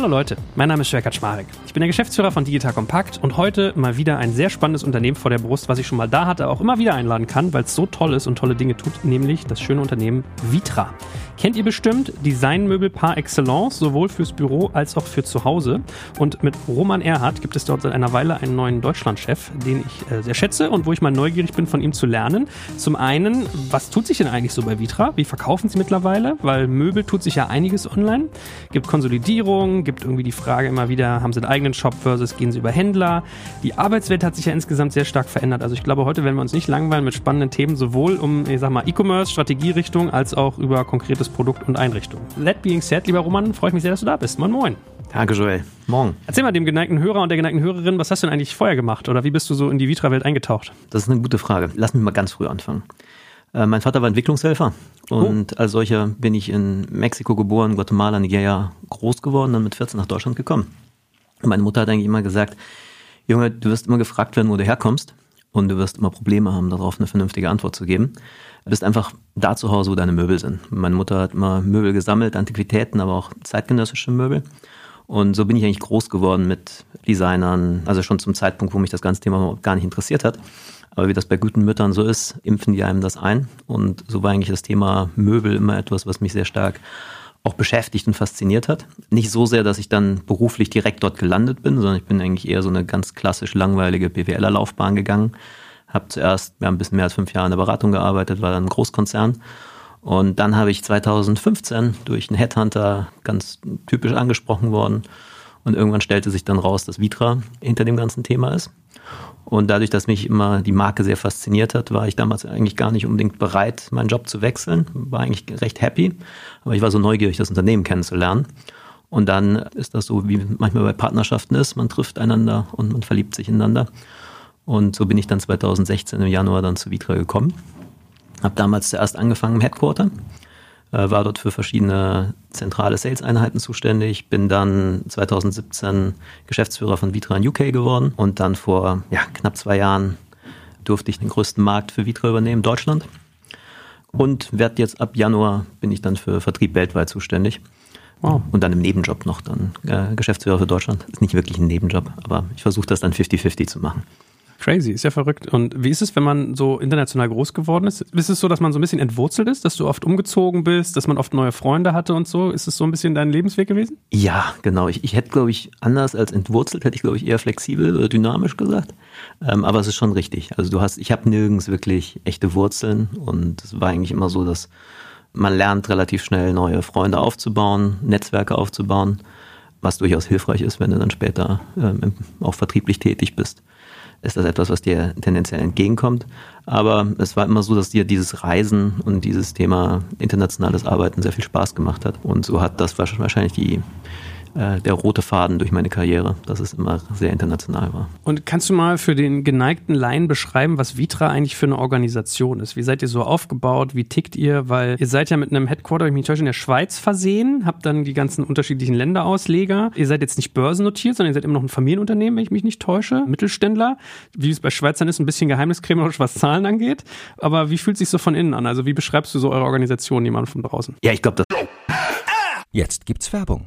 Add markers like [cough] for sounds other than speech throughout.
Hallo Leute, mein Name ist Schwerkat Schmarek. Ich bin der Geschäftsführer von Digital Compact und heute mal wieder ein sehr spannendes Unternehmen vor der Brust, was ich schon mal da hatte, auch immer wieder einladen kann, weil es so toll ist und tolle Dinge tut, nämlich das schöne Unternehmen Vitra. Kennt ihr bestimmt Designmöbel par excellence, sowohl fürs Büro als auch für zu Hause. Und mit Roman Erhardt gibt es dort seit einer Weile einen neuen Deutschlandchef, den ich äh, sehr schätze und wo ich mal neugierig bin, von ihm zu lernen. Zum einen, was tut sich denn eigentlich so bei Vitra? Wie verkaufen sie mittlerweile? Weil Möbel tut sich ja einiges online. Gibt Konsolidierung, gibt irgendwie die Frage immer wieder, haben sie einen eigenen Shop versus gehen sie über Händler? Die Arbeitswelt hat sich ja insgesamt sehr stark verändert. Also ich glaube, heute werden wir uns nicht langweilen mit spannenden Themen, sowohl um, ich sag mal, E-Commerce, Strategierichtung, als auch über konkretes Produkt und Einrichtung. That being said, lieber Roman, freue ich mich sehr, dass du da bist. Moin Moin. Danke, Joel. Morgen. Erzähl mal dem geneigten Hörer und der geneigten Hörerin, was hast du denn eigentlich vorher gemacht oder wie bist du so in die Vitra-Welt eingetaucht? Das ist eine gute Frage. Lass mich mal ganz früh anfangen. Äh, mein Vater war Entwicklungshelfer und oh. als solcher bin ich in Mexiko geboren, Guatemala, Nigeria groß geworden, dann mit 14 nach Deutschland gekommen. Und meine Mutter hat eigentlich immer gesagt, Junge, du wirst immer gefragt werden, wo du herkommst und du wirst immer Probleme haben, darauf eine vernünftige Antwort zu geben. Du bist einfach da zu Hause, wo deine Möbel sind. Meine Mutter hat immer Möbel gesammelt, Antiquitäten, aber auch zeitgenössische Möbel. Und so bin ich eigentlich groß geworden mit Designern, also schon zum Zeitpunkt, wo mich das ganze Thema gar nicht interessiert hat. Aber wie das bei guten Müttern so ist, impfen die einem das ein. Und so war eigentlich das Thema Möbel immer etwas, was mich sehr stark auch beschäftigt und fasziniert hat. Nicht so sehr, dass ich dann beruflich direkt dort gelandet bin, sondern ich bin eigentlich eher so eine ganz klassisch langweilige BWLer-Laufbahn gegangen. Habe zuerst ja, ein bisschen mehr als fünf Jahre in der Beratung gearbeitet, war dann ein Großkonzern. Und dann habe ich 2015 durch einen Headhunter ganz typisch angesprochen worden. Und irgendwann stellte sich dann raus, dass Vitra hinter dem ganzen Thema ist. Und dadurch, dass mich immer die Marke sehr fasziniert hat, war ich damals eigentlich gar nicht unbedingt bereit, meinen Job zu wechseln. War eigentlich recht happy. Aber ich war so neugierig, das Unternehmen kennenzulernen. Und dann ist das so, wie manchmal bei Partnerschaften ist. Man trifft einander und man verliebt sich ineinander. Und so bin ich dann 2016 im Januar dann zu Vitra gekommen. Habe damals zuerst angefangen im Headquarter war dort für verschiedene zentrale Sales-Einheiten zuständig, bin dann 2017 Geschäftsführer von Vitra in UK geworden und dann vor ja, knapp zwei Jahren durfte ich den größten Markt für Vitra übernehmen, Deutschland. Und werde jetzt ab Januar bin ich dann für Vertrieb weltweit zuständig. Wow. Und dann im Nebenjob noch dann äh, Geschäftsführer für Deutschland. Ist nicht wirklich ein Nebenjob, aber ich versuche das dann 50-50 zu machen. Crazy, ist ja verrückt. Und wie ist es, wenn man so international groß geworden ist? Ist es so, dass man so ein bisschen entwurzelt ist, dass du oft umgezogen bist, dass man oft neue Freunde hatte und so? Ist es so ein bisschen dein Lebensweg gewesen? Ja, genau. Ich, ich hätte, glaube ich, anders als entwurzelt, hätte ich, glaube ich, eher flexibel oder dynamisch gesagt. Ähm, aber es ist schon richtig. Also du hast, ich habe nirgends wirklich echte Wurzeln und es war eigentlich immer so, dass man lernt relativ schnell neue Freunde aufzubauen, Netzwerke aufzubauen, was durchaus hilfreich ist, wenn du dann später ähm, auch vertrieblich tätig bist ist das etwas, was dir tendenziell entgegenkommt. Aber es war immer so, dass dir dieses Reisen und dieses Thema internationales Arbeiten sehr viel Spaß gemacht hat. Und so hat das wahrscheinlich die äh, der rote Faden durch meine Karriere, dass es immer sehr international war. Und kannst du mal für den geneigten Laien beschreiben, was Vitra eigentlich für eine Organisation ist? Wie seid ihr so aufgebaut? Wie tickt ihr? Weil ihr seid ja mit einem Headquarter, ich mich täusche, in der Schweiz versehen, habt dann die ganzen unterschiedlichen Länderausleger. Ihr seid jetzt nicht börsennotiert, sondern ihr seid immer noch ein Familienunternehmen, wenn ich mich nicht täusche, Mittelständler. Wie es bei Schweizern ist, ein bisschen geheimniskrämerisch, was Zahlen angeht. Aber wie fühlt sich so von innen an? Also wie beschreibst du so eure Organisation jemand von draußen? Ja, ich glaube, das. Jetzt gibt's Werbung.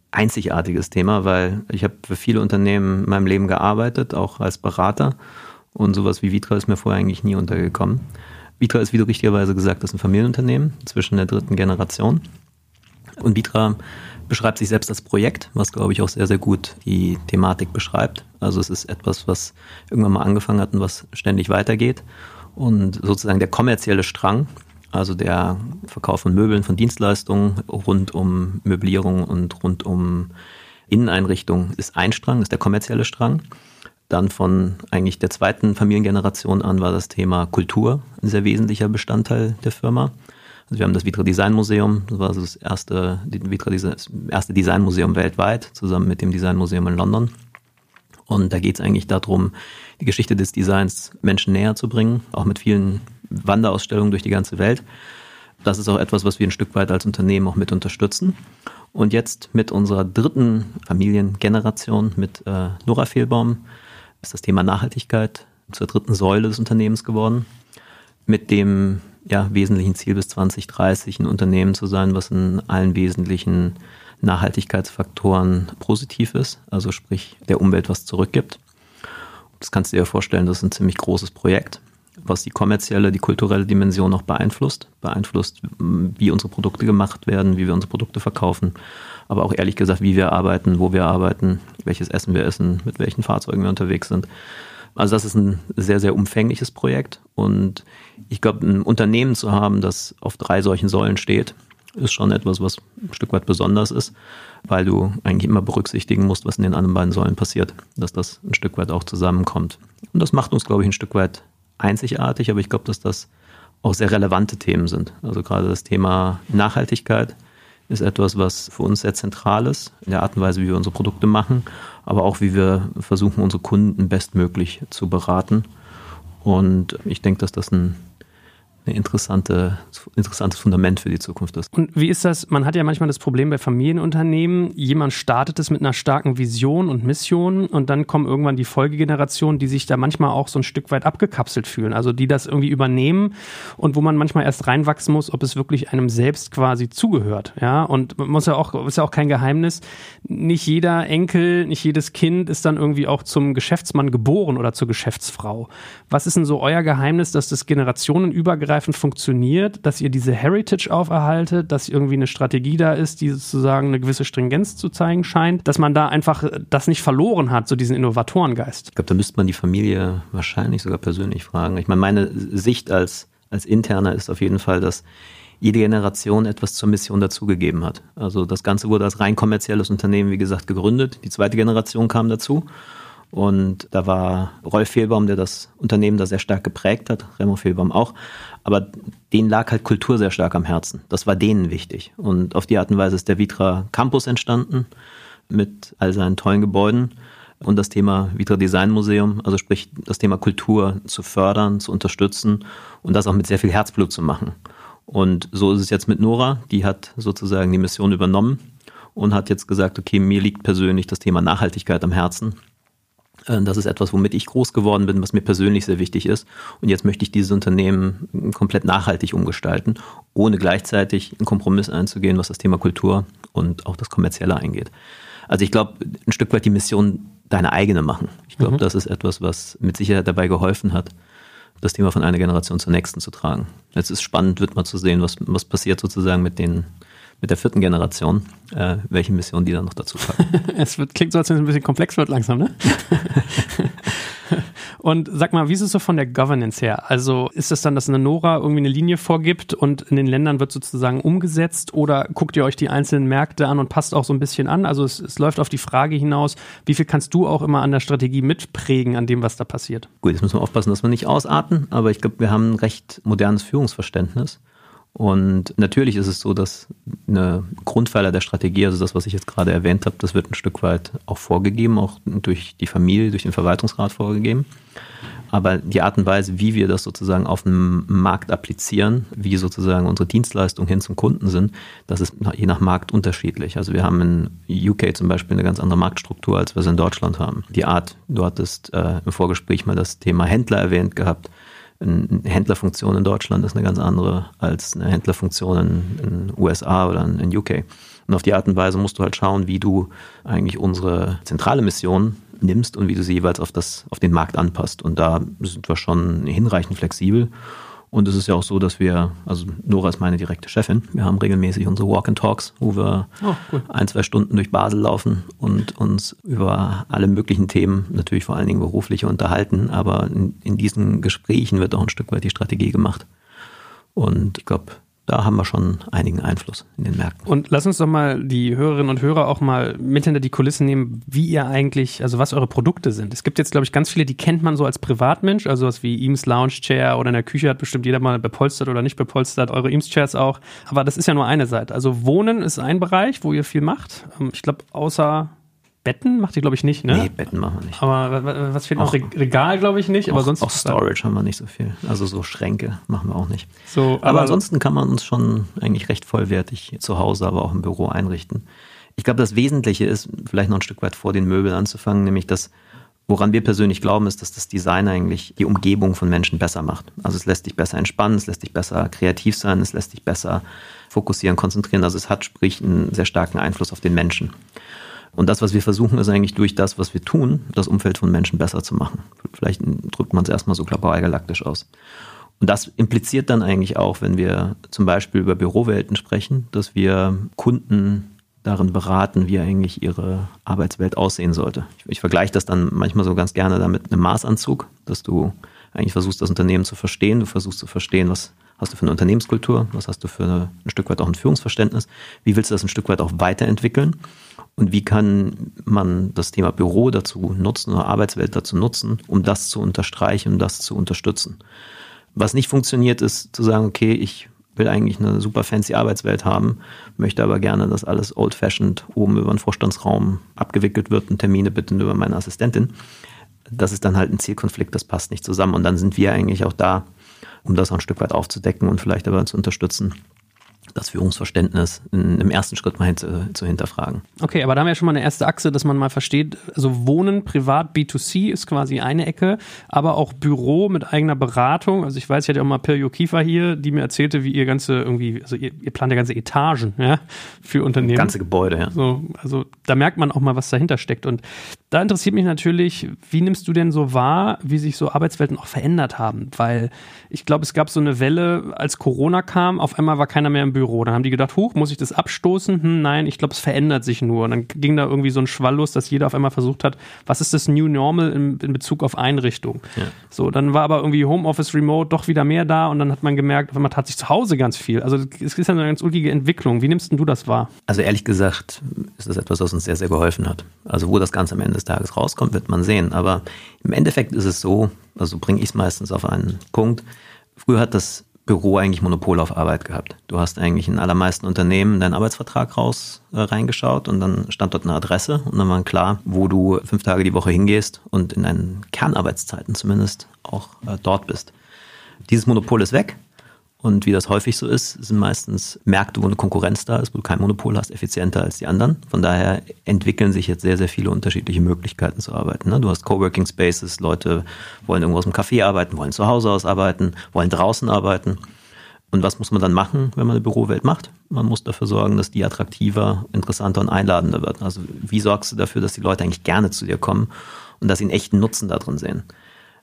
einzigartiges Thema, weil ich habe für viele Unternehmen in meinem Leben gearbeitet, auch als Berater. Und sowas wie Vitra ist mir vorher eigentlich nie untergekommen. Vitra ist, wie du richtigerweise gesagt hast, ein Familienunternehmen zwischen der dritten Generation. Und Vitra beschreibt sich selbst als Projekt, was, glaube ich, auch sehr, sehr gut die Thematik beschreibt. Also es ist etwas, was irgendwann mal angefangen hat und was ständig weitergeht. Und sozusagen der kommerzielle Strang, also der Verkauf von Möbeln, von Dienstleistungen rund um Möblierung und rund um Inneneinrichtung ist ein Strang, ist der kommerzielle Strang. Dann von eigentlich der zweiten Familiengeneration an war das Thema Kultur ein sehr wesentlicher Bestandteil der Firma. Also wir haben das Vitra Design Museum, das war das erste, Vitra, das erste Designmuseum weltweit, zusammen mit dem Designmuseum in London. Und da geht es eigentlich darum, die Geschichte des Designs Menschen näher zu bringen, auch mit vielen Wanderausstellungen durch die ganze Welt. Das ist auch etwas, was wir ein Stück weit als Unternehmen auch mit unterstützen. Und jetzt mit unserer dritten Familiengeneration, mit äh, Nora Fehlbaum, ist das Thema Nachhaltigkeit zur dritten Säule des Unternehmens geworden. Mit dem ja, wesentlichen Ziel bis 2030 ein Unternehmen zu sein, was in allen wesentlichen Nachhaltigkeitsfaktoren positiv ist, also sprich der Umwelt was zurückgibt. Das kannst du dir vorstellen, das ist ein ziemlich großes Projekt was die kommerzielle, die kulturelle Dimension noch beeinflusst. Beeinflusst, wie unsere Produkte gemacht werden, wie wir unsere Produkte verkaufen, aber auch ehrlich gesagt, wie wir arbeiten, wo wir arbeiten, welches Essen wir essen, mit welchen Fahrzeugen wir unterwegs sind. Also das ist ein sehr, sehr umfängliches Projekt und ich glaube, ein Unternehmen zu haben, das auf drei solchen Säulen steht, ist schon etwas, was ein Stück weit besonders ist, weil du eigentlich immer berücksichtigen musst, was in den anderen beiden Säulen passiert, dass das ein Stück weit auch zusammenkommt. Und das macht uns, glaube ich, ein Stück weit einzigartig, aber ich glaube, dass das auch sehr relevante Themen sind. Also gerade das Thema Nachhaltigkeit ist etwas, was für uns sehr zentral ist, in der Art und Weise, wie wir unsere Produkte machen, aber auch wie wir versuchen, unsere Kunden bestmöglich zu beraten. Und ich denke, dass das ein ein interessante, interessantes Fundament für die Zukunft ist. Und wie ist das? Man hat ja manchmal das Problem bei Familienunternehmen, jemand startet es mit einer starken Vision und Mission und dann kommen irgendwann die Folgegenerationen, die sich da manchmal auch so ein Stück weit abgekapselt fühlen, also die das irgendwie übernehmen und wo man manchmal erst reinwachsen muss, ob es wirklich einem selbst quasi zugehört. Ja, und man muss ja auch, ist ja auch kein Geheimnis, nicht jeder Enkel, nicht jedes Kind ist dann irgendwie auch zum Geschäftsmann geboren oder zur Geschäftsfrau. Was ist denn so euer Geheimnis, dass das generationenübergreifend übergreifend funktioniert, dass ihr diese Heritage auferhaltet, dass irgendwie eine Strategie da ist, die sozusagen eine gewisse Stringenz zu zeigen scheint, dass man da einfach das nicht verloren hat, so diesen Innovatorengeist? Ich glaube, da müsste man die Familie wahrscheinlich sogar persönlich fragen. Ich meine, meine Sicht als, als Interner ist auf jeden Fall, dass jede Generation etwas zur Mission dazugegeben hat. Also das Ganze wurde als rein kommerzielles Unternehmen, wie gesagt, gegründet. Die zweite Generation kam dazu. Und da war Rolf Fehlbaum, der das Unternehmen da sehr stark geprägt hat, Remo Fehlbaum auch. Aber denen lag halt Kultur sehr stark am Herzen. Das war denen wichtig. Und auf die Art und Weise ist der Vitra Campus entstanden mit all seinen tollen Gebäuden und das Thema Vitra Design Museum, also sprich das Thema Kultur zu fördern, zu unterstützen und das auch mit sehr viel Herzblut zu machen. Und so ist es jetzt mit Nora, die hat sozusagen die Mission übernommen und hat jetzt gesagt, okay, mir liegt persönlich das Thema Nachhaltigkeit am Herzen das ist etwas, womit ich groß geworden bin, was mir persönlich sehr wichtig ist. Und jetzt möchte ich dieses Unternehmen komplett nachhaltig umgestalten, ohne gleichzeitig einen Kompromiss einzugehen, was das Thema Kultur und auch das Kommerzielle eingeht. Also ich glaube, ein Stück weit die Mission deine eigene machen. Ich glaube, mhm. das ist etwas, was mit Sicherheit dabei geholfen hat, das Thema von einer Generation zur nächsten zu tragen. Jetzt ist spannend, wird mal zu sehen, was, was passiert sozusagen mit den mit der vierten Generation, äh, welche Mission die dann noch dazu packen. [laughs] es wird, klingt so, als wenn es ein bisschen komplex wird langsam, ne? [laughs] und sag mal, wie ist es so von der Governance her? Also ist es dann, dass eine Nora irgendwie eine Linie vorgibt und in den Ländern wird sozusagen umgesetzt oder guckt ihr euch die einzelnen Märkte an und passt auch so ein bisschen an? Also es, es läuft auf die Frage hinaus, wie viel kannst du auch immer an der Strategie mitprägen, an dem, was da passiert? Gut, jetzt müssen wir aufpassen, dass wir nicht ausarten, aber ich glaube, wir haben ein recht modernes Führungsverständnis. Und natürlich ist es so, dass eine Grundpfeiler der Strategie, also das, was ich jetzt gerade erwähnt habe, das wird ein Stück weit auch vorgegeben, auch durch die Familie, durch den Verwaltungsrat vorgegeben. Aber die Art und Weise, wie wir das sozusagen auf dem Markt applizieren, wie sozusagen unsere Dienstleistungen hin zum Kunden sind, das ist je nach Markt unterschiedlich. Also wir haben in UK zum Beispiel eine ganz andere Marktstruktur, als wir es in Deutschland haben. Die Art, du hattest äh, im Vorgespräch mal das Thema Händler erwähnt gehabt eine Händlerfunktion in Deutschland ist eine ganz andere als eine Händlerfunktion in, in USA oder in UK. Und auf die Art und Weise musst du halt schauen, wie du eigentlich unsere zentrale Mission nimmst und wie du sie jeweils auf, das, auf den Markt anpasst. Und da sind wir schon hinreichend flexibel und es ist ja auch so, dass wir, also Nora ist meine direkte Chefin, wir haben regelmäßig unsere Walk-and-Talks, wo wir oh, cool. ein, zwei Stunden durch Basel laufen und uns über alle möglichen Themen, natürlich vor allen Dingen berufliche, unterhalten. Aber in, in diesen Gesprächen wird auch ein Stück weit die Strategie gemacht. Und ich glaube, da haben wir schon einigen Einfluss in den Märkten. Und lass uns doch mal die Hörerinnen und Hörer auch mal mit hinter die Kulissen nehmen, wie ihr eigentlich, also was eure Produkte sind. Es gibt jetzt, glaube ich, ganz viele, die kennt man so als Privatmensch, also was wie Eames Lounge Chair oder in der Küche hat bestimmt jeder mal bepolstert oder nicht bepolstert, eure Eames Chairs auch. Aber das ist ja nur eine Seite. Also Wohnen ist ein Bereich, wo ihr viel macht. Ähm, ich glaube, außer Betten macht ihr, glaube ich, nicht, ne? Nee, Betten machen wir nicht. Aber was fehlt noch? Regal, glaube ich, nicht. Auch, aber sonst auch Storage haben wir nicht so viel. Also so Schränke machen wir auch nicht. So, aber, aber ansonsten kann man uns schon eigentlich recht vollwertig zu Hause, aber auch im Büro einrichten. Ich glaube, das Wesentliche ist, vielleicht noch ein Stück weit vor den Möbeln anzufangen, nämlich das, woran wir persönlich glauben, ist, dass das Design eigentlich die Umgebung von Menschen besser macht. Also es lässt dich besser entspannen, es lässt dich besser kreativ sein, es lässt dich besser fokussieren, konzentrieren. Also es hat sprich einen sehr starken Einfluss auf den Menschen. Und das, was wir versuchen, ist eigentlich durch das, was wir tun, das Umfeld von Menschen besser zu machen. Vielleicht drückt man es erstmal so galaktisch aus. Und das impliziert dann eigentlich auch, wenn wir zum Beispiel über Bürowelten sprechen, dass wir Kunden darin beraten, wie eigentlich ihre Arbeitswelt aussehen sollte. Ich, ich vergleiche das dann manchmal so ganz gerne damit mit einem Maßanzug, dass du eigentlich versuchst, das Unternehmen zu verstehen. Du versuchst zu verstehen, was hast du für eine Unternehmenskultur, was hast du für eine, ein Stück weit auch ein Führungsverständnis, wie willst du das ein Stück weit auch weiterentwickeln und wie kann man das Thema Büro dazu nutzen oder Arbeitswelt dazu nutzen, um das zu unterstreichen und das zu unterstützen. Was nicht funktioniert, ist zu sagen, okay, ich will eigentlich eine super fancy Arbeitswelt haben, möchte aber gerne, dass alles old-fashioned oben über den Vorstandsraum abgewickelt wird und Termine bitte über meine Assistentin. Das ist dann halt ein Zielkonflikt, das passt nicht zusammen. Und dann sind wir eigentlich auch da, um das auch ein Stück weit aufzudecken und vielleicht aber zu unterstützen, das Führungsverständnis in, im ersten Schritt mal hin zu, zu, hinterfragen. Okay, aber da haben wir ja schon mal eine erste Achse, dass man mal versteht, also Wohnen privat B2C ist quasi eine Ecke, aber auch Büro mit eigener Beratung. Also ich weiß, ich hatte auch mal Perio Kiefer hier, die mir erzählte, wie ihr ganze irgendwie, also ihr, ihr plant ja ganze Etagen ja, für Unternehmen. Ganze Gebäude, ja. So, also da merkt man auch mal, was dahinter steckt. Und da interessiert mich natürlich, wie nimmst du denn so wahr, wie sich so Arbeitswelten auch verändert haben? Weil ich glaube, es gab so eine Welle, als Corona kam, auf einmal war keiner mehr im Büro. Dann haben die gedacht, huch, muss ich das abstoßen? Hm, nein, ich glaube, es verändert sich nur. Und dann ging da irgendwie so ein Schwall los, dass jeder auf einmal versucht hat, was ist das New Normal in, in Bezug auf Einrichtung? Ja. So, dann war aber irgendwie Homeoffice Remote doch wieder mehr da und dann hat man gemerkt, auf einmal tat sich zu Hause ganz viel. Also es ist ja eine ganz ulkige Entwicklung. Wie nimmst du das wahr? Also ehrlich gesagt ist das etwas, was uns sehr, sehr geholfen hat. Also wo das Ganze am Ende des Tages rauskommt, wird man sehen. Aber im Endeffekt ist es so, also bringe ich es meistens auf einen Punkt, Früher hat das Büro eigentlich Monopol auf Arbeit gehabt. Du hast eigentlich in allermeisten Unternehmen deinen Arbeitsvertrag raus äh, reingeschaut und dann stand dort eine Adresse und dann war klar, wo du fünf Tage die Woche hingehst und in deinen Kernarbeitszeiten zumindest auch äh, dort bist. Dieses Monopol ist weg und wie das häufig so ist, sind meistens Märkte, wo eine Konkurrenz da ist, wo du kein Monopol hast, effizienter als die anderen. Von daher entwickeln sich jetzt sehr, sehr viele unterschiedliche Möglichkeiten zu arbeiten. Ne? Du hast Coworking Spaces, Leute wollen irgendwo aus dem Café arbeiten, wollen zu Hause aus arbeiten, wollen draußen arbeiten. Und was muss man dann machen, wenn man eine Bürowelt macht? Man muss dafür sorgen, dass die attraktiver, interessanter und einladender wird. Also wie sorgst du dafür, dass die Leute eigentlich gerne zu dir kommen und dass sie einen echten Nutzen darin sehen?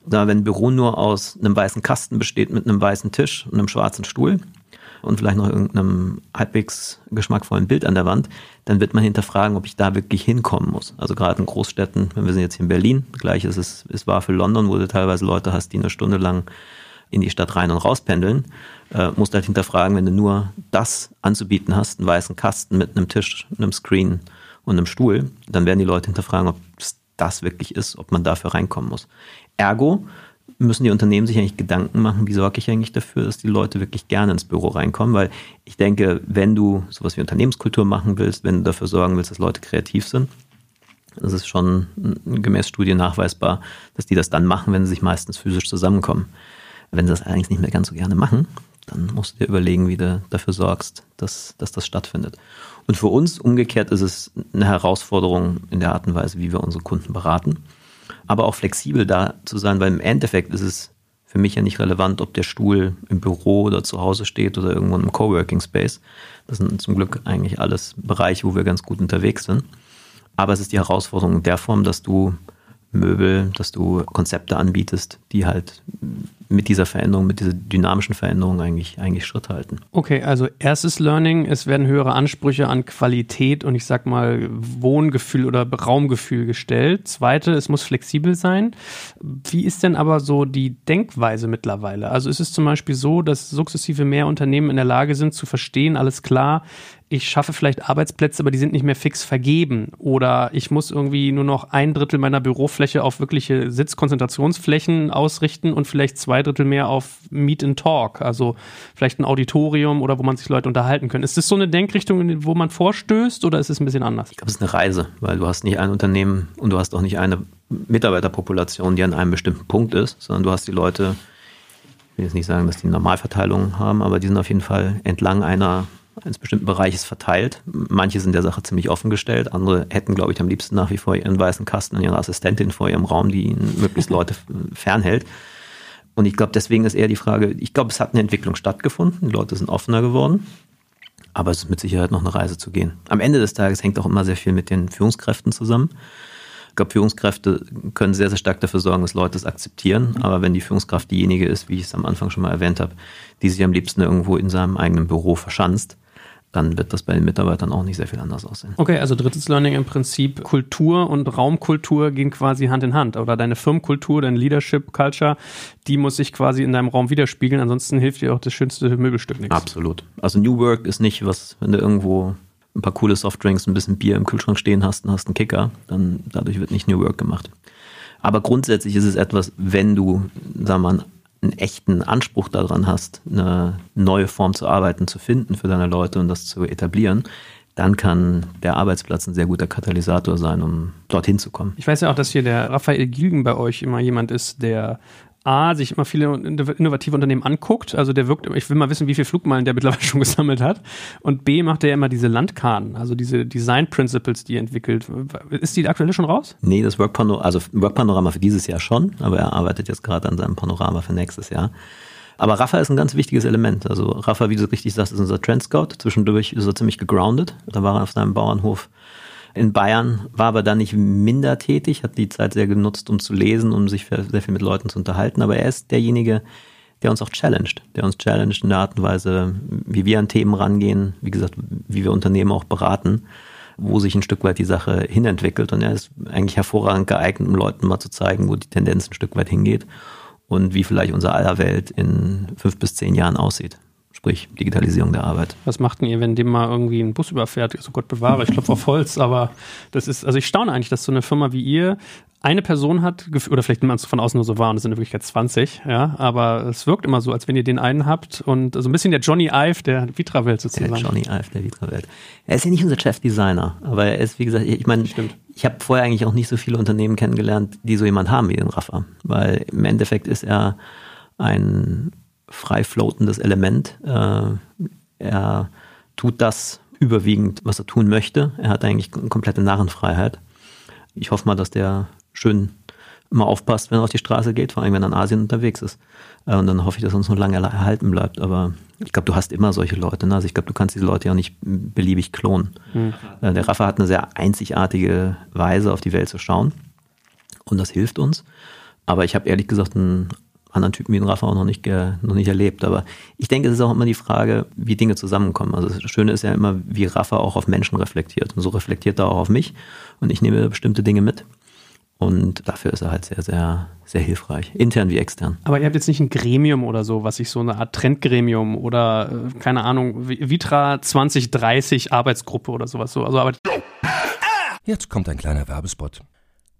Da, wenn ein Büro nur aus einem weißen Kasten besteht mit einem weißen Tisch und einem schwarzen Stuhl und vielleicht noch irgendeinem halbwegs geschmackvollen Bild an der Wand, dann wird man hinterfragen, ob ich da wirklich hinkommen muss. Also gerade in Großstädten, wenn wir sind jetzt hier in Berlin, gleich ist es, es war für London, wo du teilweise Leute hast, die eine Stunde lang in die Stadt rein und raus pendeln, äh, musst halt hinterfragen, wenn du nur das anzubieten hast, einen weißen Kasten mit einem Tisch, einem Screen und einem Stuhl, dann werden die Leute hinterfragen, ob es das wirklich ist, ob man dafür reinkommen muss. Ergo müssen die Unternehmen sich eigentlich Gedanken machen, wie sorge ich eigentlich dafür, dass die Leute wirklich gerne ins Büro reinkommen, weil ich denke, wenn du sowas wie Unternehmenskultur machen willst, wenn du dafür sorgen willst, dass Leute kreativ sind, das ist schon gemäß Studien nachweisbar, dass die das dann machen, wenn sie sich meistens physisch zusammenkommen. Wenn sie das allerdings nicht mehr ganz so gerne machen, dann musst du dir überlegen, wie du dafür sorgst, dass, dass das stattfindet. Und für uns umgekehrt ist es eine Herausforderung in der Art und Weise, wie wir unsere Kunden beraten, aber auch flexibel da zu sein, weil im Endeffekt ist es für mich ja nicht relevant, ob der Stuhl im Büro oder zu Hause steht oder irgendwo im Coworking Space. Das sind zum Glück eigentlich alles Bereiche, wo wir ganz gut unterwegs sind. Aber es ist die Herausforderung in der Form, dass du Möbel, dass du Konzepte anbietest, die halt mit dieser Veränderung, mit dieser dynamischen Veränderung eigentlich, eigentlich Schritt halten. Okay, also erstes Learning, es werden höhere Ansprüche an Qualität und ich sag mal Wohngefühl oder Raumgefühl gestellt. Zweite, es muss flexibel sein. Wie ist denn aber so die Denkweise mittlerweile? Also ist es zum Beispiel so, dass sukzessive mehr Unternehmen in der Lage sind zu verstehen, alles klar, ich schaffe vielleicht Arbeitsplätze, aber die sind nicht mehr fix vergeben. Oder ich muss irgendwie nur noch ein Drittel meiner Bürofläche auf wirkliche Sitzkonzentrationsflächen ausrichten und vielleicht zwei Drittel mehr auf Meet and Talk. Also vielleicht ein Auditorium oder wo man sich Leute unterhalten können. Ist das so eine Denkrichtung, wo man vorstößt oder ist es ein bisschen anders? Ich glaube, es ist eine Reise, weil du hast nicht ein Unternehmen und du hast auch nicht eine Mitarbeiterpopulation, die an einem bestimmten Punkt ist, sondern du hast die Leute, ich will jetzt nicht sagen, dass die eine Normalverteilung haben, aber die sind auf jeden Fall entlang einer eines bestimmten Bereiches verteilt. Manche sind der Sache ziemlich offengestellt, andere hätten, glaube ich, am liebsten nach wie vor ihren weißen Kasten und ihre Assistentin vor ihrem Raum, die ihnen möglichst Leute fernhält. Und ich glaube, deswegen ist eher die Frage, ich glaube, es hat eine Entwicklung stattgefunden, die Leute sind offener geworden, aber es ist mit Sicherheit noch eine Reise zu gehen. Am Ende des Tages hängt auch immer sehr viel mit den Führungskräften zusammen. Ich glaube, Führungskräfte können sehr, sehr stark dafür sorgen, dass Leute es akzeptieren. Aber wenn die Führungskraft diejenige ist, wie ich es am Anfang schon mal erwähnt habe, die sich am liebsten irgendwo in seinem eigenen Büro verschanzt, dann wird das bei den Mitarbeitern auch nicht sehr viel anders aussehen. Okay, also drittes Learning im Prinzip, Kultur und Raumkultur gehen quasi Hand in Hand. Oder deine Firmenkultur, deine Leadership Culture, die muss sich quasi in deinem Raum widerspiegeln, ansonsten hilft dir auch das schönste Möbelstück nichts. Absolut. Also New Work ist nicht was, wenn du irgendwo ein paar coole Softdrinks, ein bisschen Bier im Kühlschrank stehen hast und hast einen Kicker, dann dadurch wird nicht New Work gemacht. Aber grundsätzlich ist es etwas, wenn du, sagen wir mal, einen echten Anspruch daran hast, eine neue Form zu arbeiten, zu finden für deine Leute und das zu etablieren, dann kann der Arbeitsplatz ein sehr guter Katalysator sein, um dorthin zu kommen. Ich weiß ja auch, dass hier der Raphael Gilgen bei euch immer jemand ist, der A, sich immer viele innovative Unternehmen anguckt. Also der wirkt, ich will mal wissen, wie viel Flugmeilen der [laughs] mittlerweile schon gesammelt hat. Und B, macht er ja immer diese Landkarten, also diese Design Principles, die er entwickelt. Ist die aktuelle schon raus? Nee, das Work Panorama, also Work Panorama für dieses Jahr schon, aber er arbeitet jetzt gerade an seinem Panorama für nächstes Jahr. Aber Rafa ist ein ganz wichtiges Element. Also Rafa, wie du richtig sagst, ist unser Trend Scout. Zwischendurch ist er ziemlich gegroundet. Da war er auf seinem Bauernhof in Bayern, war aber da nicht minder tätig, hat die Zeit sehr genutzt, um zu lesen, um sich sehr viel mit Leuten zu unterhalten. Aber er ist derjenige, der uns auch challenged, der uns challenged in der Art und Weise, wie wir an Themen rangehen, wie gesagt, wie wir Unternehmen auch beraten, wo sich ein Stück weit die Sache hinentwickelt. Und er ist eigentlich hervorragend geeignet, um Leuten mal zu zeigen, wo die Tendenz ein Stück weit hingeht und wie vielleicht unser aller Welt in fünf bis zehn Jahren aussieht sprich Digitalisierung der Arbeit. Was macht denn ihr, wenn dem mal irgendwie ein Bus überfährt? Also Gott bewahre, ich klopfe auf Holz, aber das ist, also ich staune eigentlich, dass so eine Firma wie ihr eine Person hat, oder vielleicht nimmt man es von außen nur so wahr und es sind in Wirklichkeit 20, ja, aber es wirkt immer so, als wenn ihr den einen habt und so also ein bisschen der Johnny Ive der Vitra-Welt sozusagen. Der Johnny Ive der Vitra-Welt. Er ist ja nicht unser Chefdesigner, aber er ist, wie gesagt, ich meine, ich habe vorher eigentlich auch nicht so viele Unternehmen kennengelernt, die so jemand haben wie den Rafa, weil im Endeffekt ist er ein frei floatendes Element. Äh, er tut das überwiegend, was er tun möchte. Er hat eigentlich eine komplette Narrenfreiheit. Ich hoffe mal, dass der schön immer aufpasst, wenn er auf die Straße geht, vor allem wenn er in Asien unterwegs ist. Äh, und dann hoffe ich, dass er uns noch lange erhalten bleibt. Aber ich glaube, du hast immer solche Leute. Ne? Also ich glaube, du kannst diese Leute ja auch nicht beliebig klonen. Mhm. Der Rafa hat eine sehr einzigartige Weise, auf die Welt zu schauen. Und das hilft uns. Aber ich habe ehrlich gesagt einen anderen Typen wie den Rafa auch noch nicht, noch nicht erlebt. Aber ich denke, es ist auch immer die Frage, wie Dinge zusammenkommen. Also das Schöne ist ja immer, wie Rafa auch auf Menschen reflektiert. Und so reflektiert er auch auf mich. Und ich nehme bestimmte Dinge mit. Und dafür ist er halt sehr, sehr, sehr hilfreich, intern wie extern. Aber ihr habt jetzt nicht ein Gremium oder so, was sich so eine Art Trendgremium oder, äh, keine Ahnung, Vitra 2030 Arbeitsgruppe oder sowas so. Also arbeitet. Jetzt kommt ein kleiner Werbespot.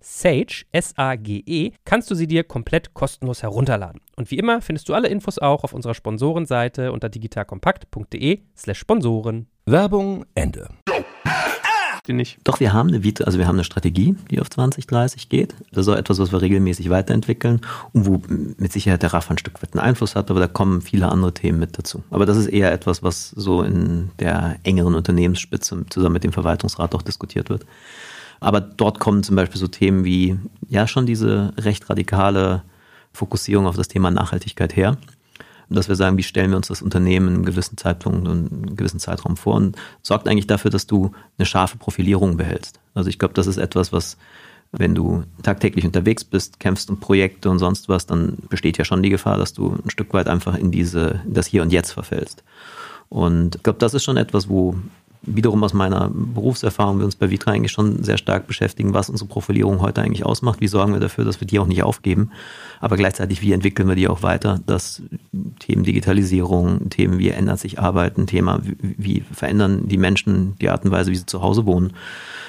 Sage, S-A-G-E, kannst du sie dir komplett kostenlos herunterladen. Und wie immer findest du alle Infos auch auf unserer Sponsorenseite unter digitalkompakt.de slash Sponsoren. Werbung Ende. Nicht. Doch, wir haben eine Vita, also wir haben eine Strategie, die auf 2030 geht. Das ist auch etwas, was wir regelmäßig weiterentwickeln und wo mit Sicherheit der RAF ein Stück weit einen Einfluss hat, aber da kommen viele andere Themen mit dazu. Aber das ist eher etwas, was so in der engeren Unternehmensspitze zusammen mit dem Verwaltungsrat auch diskutiert wird. Aber dort kommen zum Beispiel so Themen wie, ja, schon diese recht radikale Fokussierung auf das Thema Nachhaltigkeit her. Dass wir sagen, wie stellen wir uns das Unternehmen in einem gewissen Zeitpunkt und einem gewissen Zeitraum vor und sorgt eigentlich dafür, dass du eine scharfe Profilierung behältst. Also ich glaube, das ist etwas, was wenn du tagtäglich unterwegs bist, kämpfst um Projekte und sonst was, dann besteht ja schon die Gefahr, dass du ein Stück weit einfach in diese, in das Hier und Jetzt verfällst. Und ich glaube, das ist schon etwas, wo wiederum aus meiner Berufserfahrung wir uns bei Vitra eigentlich schon sehr stark beschäftigen, was unsere Profilierung heute eigentlich ausmacht, wie sorgen wir dafür, dass wir die auch nicht aufgeben, aber gleichzeitig, wie entwickeln wir die auch weiter, dass Themen Digitalisierung, Themen wie ändert sich Arbeit, ein Thema, wie, wie verändern die Menschen die Art und Weise, wie sie zu Hause wohnen,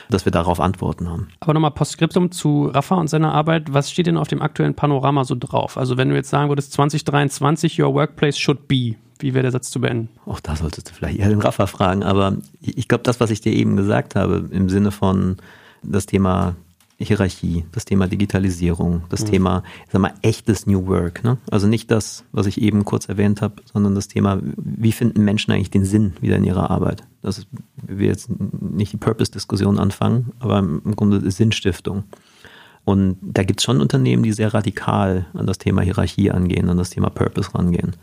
dass wir darauf Antworten haben. Aber nochmal Postskriptum zu Rafa und seiner Arbeit. Was steht denn auf dem aktuellen Panorama so drauf? Also wenn du jetzt sagen würdest, 2023, your workplace should be, wie wäre der Satz zu beenden? Auch da solltest du vielleicht eher den Rafa fragen, aber ich glaube, das, was ich dir eben gesagt habe, im Sinne von das Thema Hierarchie, das Thema Digitalisierung, das mhm. Thema, ich sag mal, echtes New Work. Ne? Also nicht das, was ich eben kurz erwähnt habe, sondern das Thema, wie finden Menschen eigentlich den Sinn wieder in ihrer Arbeit? Das wir jetzt nicht die Purpose-Diskussion anfangen, aber im Grunde Sinnstiftung. Und da gibt es schon Unternehmen, die sehr radikal an das Thema Hierarchie angehen, an das Thema Purpose rangehen.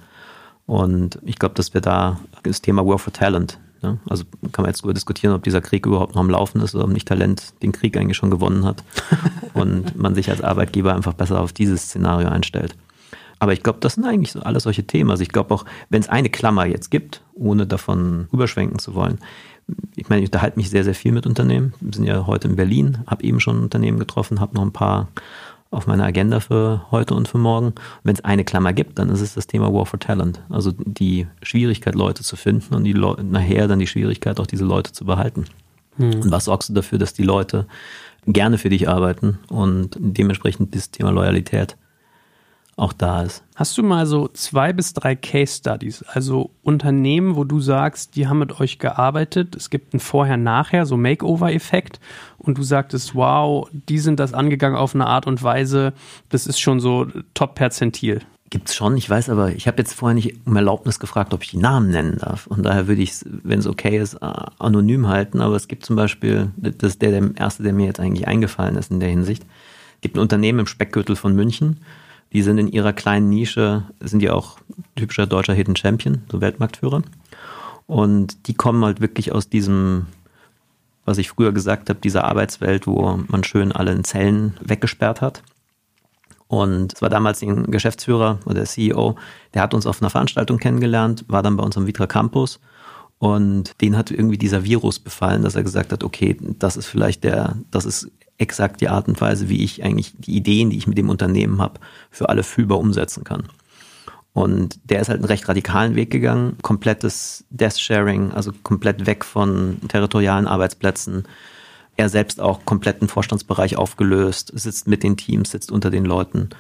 Und ich glaube, dass wir da das Thema War for Talent, ne? also kann man jetzt darüber diskutieren, ob dieser Krieg überhaupt noch am Laufen ist oder ob nicht Talent den Krieg eigentlich schon gewonnen hat [laughs] und man sich als Arbeitgeber einfach besser auf dieses Szenario einstellt. Aber ich glaube, das sind eigentlich so alle solche Themen. Also ich glaube auch, wenn es eine Klammer jetzt gibt, ohne davon überschwenken zu wollen, ich meine, ich unterhalte mich sehr, sehr viel mit Unternehmen. Wir sind ja heute in Berlin, habe eben schon ein Unternehmen getroffen, habe noch ein paar auf meiner Agenda für heute und für morgen. Wenn es eine Klammer gibt, dann ist es das Thema War for Talent. Also die Schwierigkeit, Leute zu finden und die Le nachher dann die Schwierigkeit, auch diese Leute zu behalten. Hm. Und was sorgst du dafür, dass die Leute gerne für dich arbeiten und dementsprechend das Thema Loyalität auch da ist. Hast du mal so zwei bis drei Case Studies, also Unternehmen, wo du sagst, die haben mit euch gearbeitet, es gibt ein Vorher-Nachher, so Makeover-Effekt und du sagtest, wow, die sind das angegangen auf eine Art und Weise, das ist schon so Top-Perzentil. Gibt's schon, ich weiß aber, ich habe jetzt vorher nicht um Erlaubnis gefragt, ob ich die Namen nennen darf. Und daher würde ich es, wenn es okay ist, anonym halten. Aber es gibt zum Beispiel, das ist der, der erste, der mir jetzt eigentlich eingefallen ist in der Hinsicht. Es gibt ein Unternehmen im Speckgürtel von München, die sind in ihrer kleinen Nische, sind ja auch typischer deutscher Hidden Champion, so Weltmarktführer. Und die kommen halt wirklich aus diesem, was ich früher gesagt habe, dieser Arbeitswelt, wo man schön alle in Zellen weggesperrt hat. Und es war damals ein Geschäftsführer oder der CEO, der hat uns auf einer Veranstaltung kennengelernt, war dann bei uns am Vitra Campus Und den hat irgendwie dieser Virus befallen, dass er gesagt hat, okay, das ist vielleicht der, das ist exakt die Art und Weise, wie ich eigentlich die Ideen, die ich mit dem Unternehmen habe, für alle fühlbar umsetzen kann. Und der ist halt einen recht radikalen Weg gegangen, komplettes Desk-Sharing, also komplett weg von territorialen Arbeitsplätzen. Er selbst auch kompletten Vorstandsbereich aufgelöst, sitzt mit den Teams, sitzt unter den Leuten.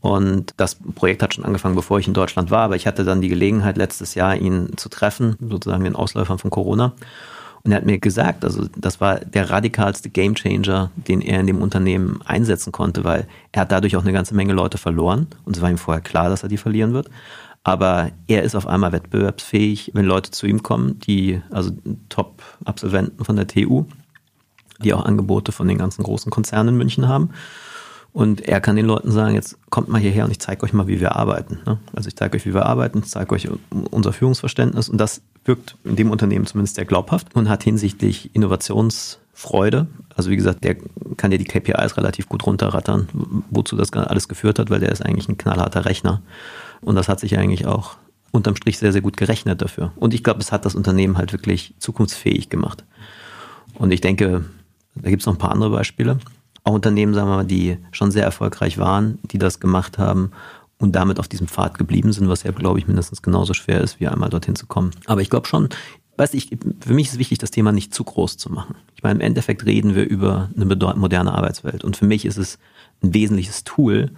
Und das Projekt hat schon angefangen, bevor ich in Deutschland war, aber ich hatte dann die Gelegenheit, letztes Jahr ihn zu treffen, sozusagen den Ausläufern von Corona. Und er hat mir gesagt, also das war der radikalste Gamechanger, den er in dem Unternehmen einsetzen konnte, weil er hat dadurch auch eine ganze Menge Leute verloren. Und es war ihm vorher klar, dass er die verlieren wird. Aber er ist auf einmal wettbewerbsfähig, wenn Leute zu ihm kommen, die, also Top-Absolventen von der TU, die auch Angebote von den ganzen großen Konzernen in München haben. Und er kann den Leuten sagen, jetzt kommt mal hierher und ich zeige euch mal, wie wir arbeiten. Ne? Also ich zeige euch, wie wir arbeiten, ich zeige euch unser Führungsverständnis und das wirkt in dem Unternehmen zumindest sehr glaubhaft und hat hinsichtlich Innovationsfreude. Also wie gesagt, der kann ja die KPIs relativ gut runterrattern, wozu das alles geführt hat, weil der ist eigentlich ein knallharter Rechner. Und das hat sich eigentlich auch unterm Strich sehr, sehr gut gerechnet dafür. Und ich glaube, es hat das Unternehmen halt wirklich zukunftsfähig gemacht. Und ich denke, da gibt es noch ein paar andere Beispiele auch Unternehmen, sagen wir mal, die schon sehr erfolgreich waren, die das gemacht haben und damit auf diesem Pfad geblieben sind, was ja, glaube ich, mindestens genauso schwer ist, wie einmal dorthin zu kommen. Aber ich glaube schon, weißt ich, für mich ist wichtig, das Thema nicht zu groß zu machen. Ich meine, im Endeffekt reden wir über eine moderne Arbeitswelt. Und für mich ist es ein wesentliches Tool,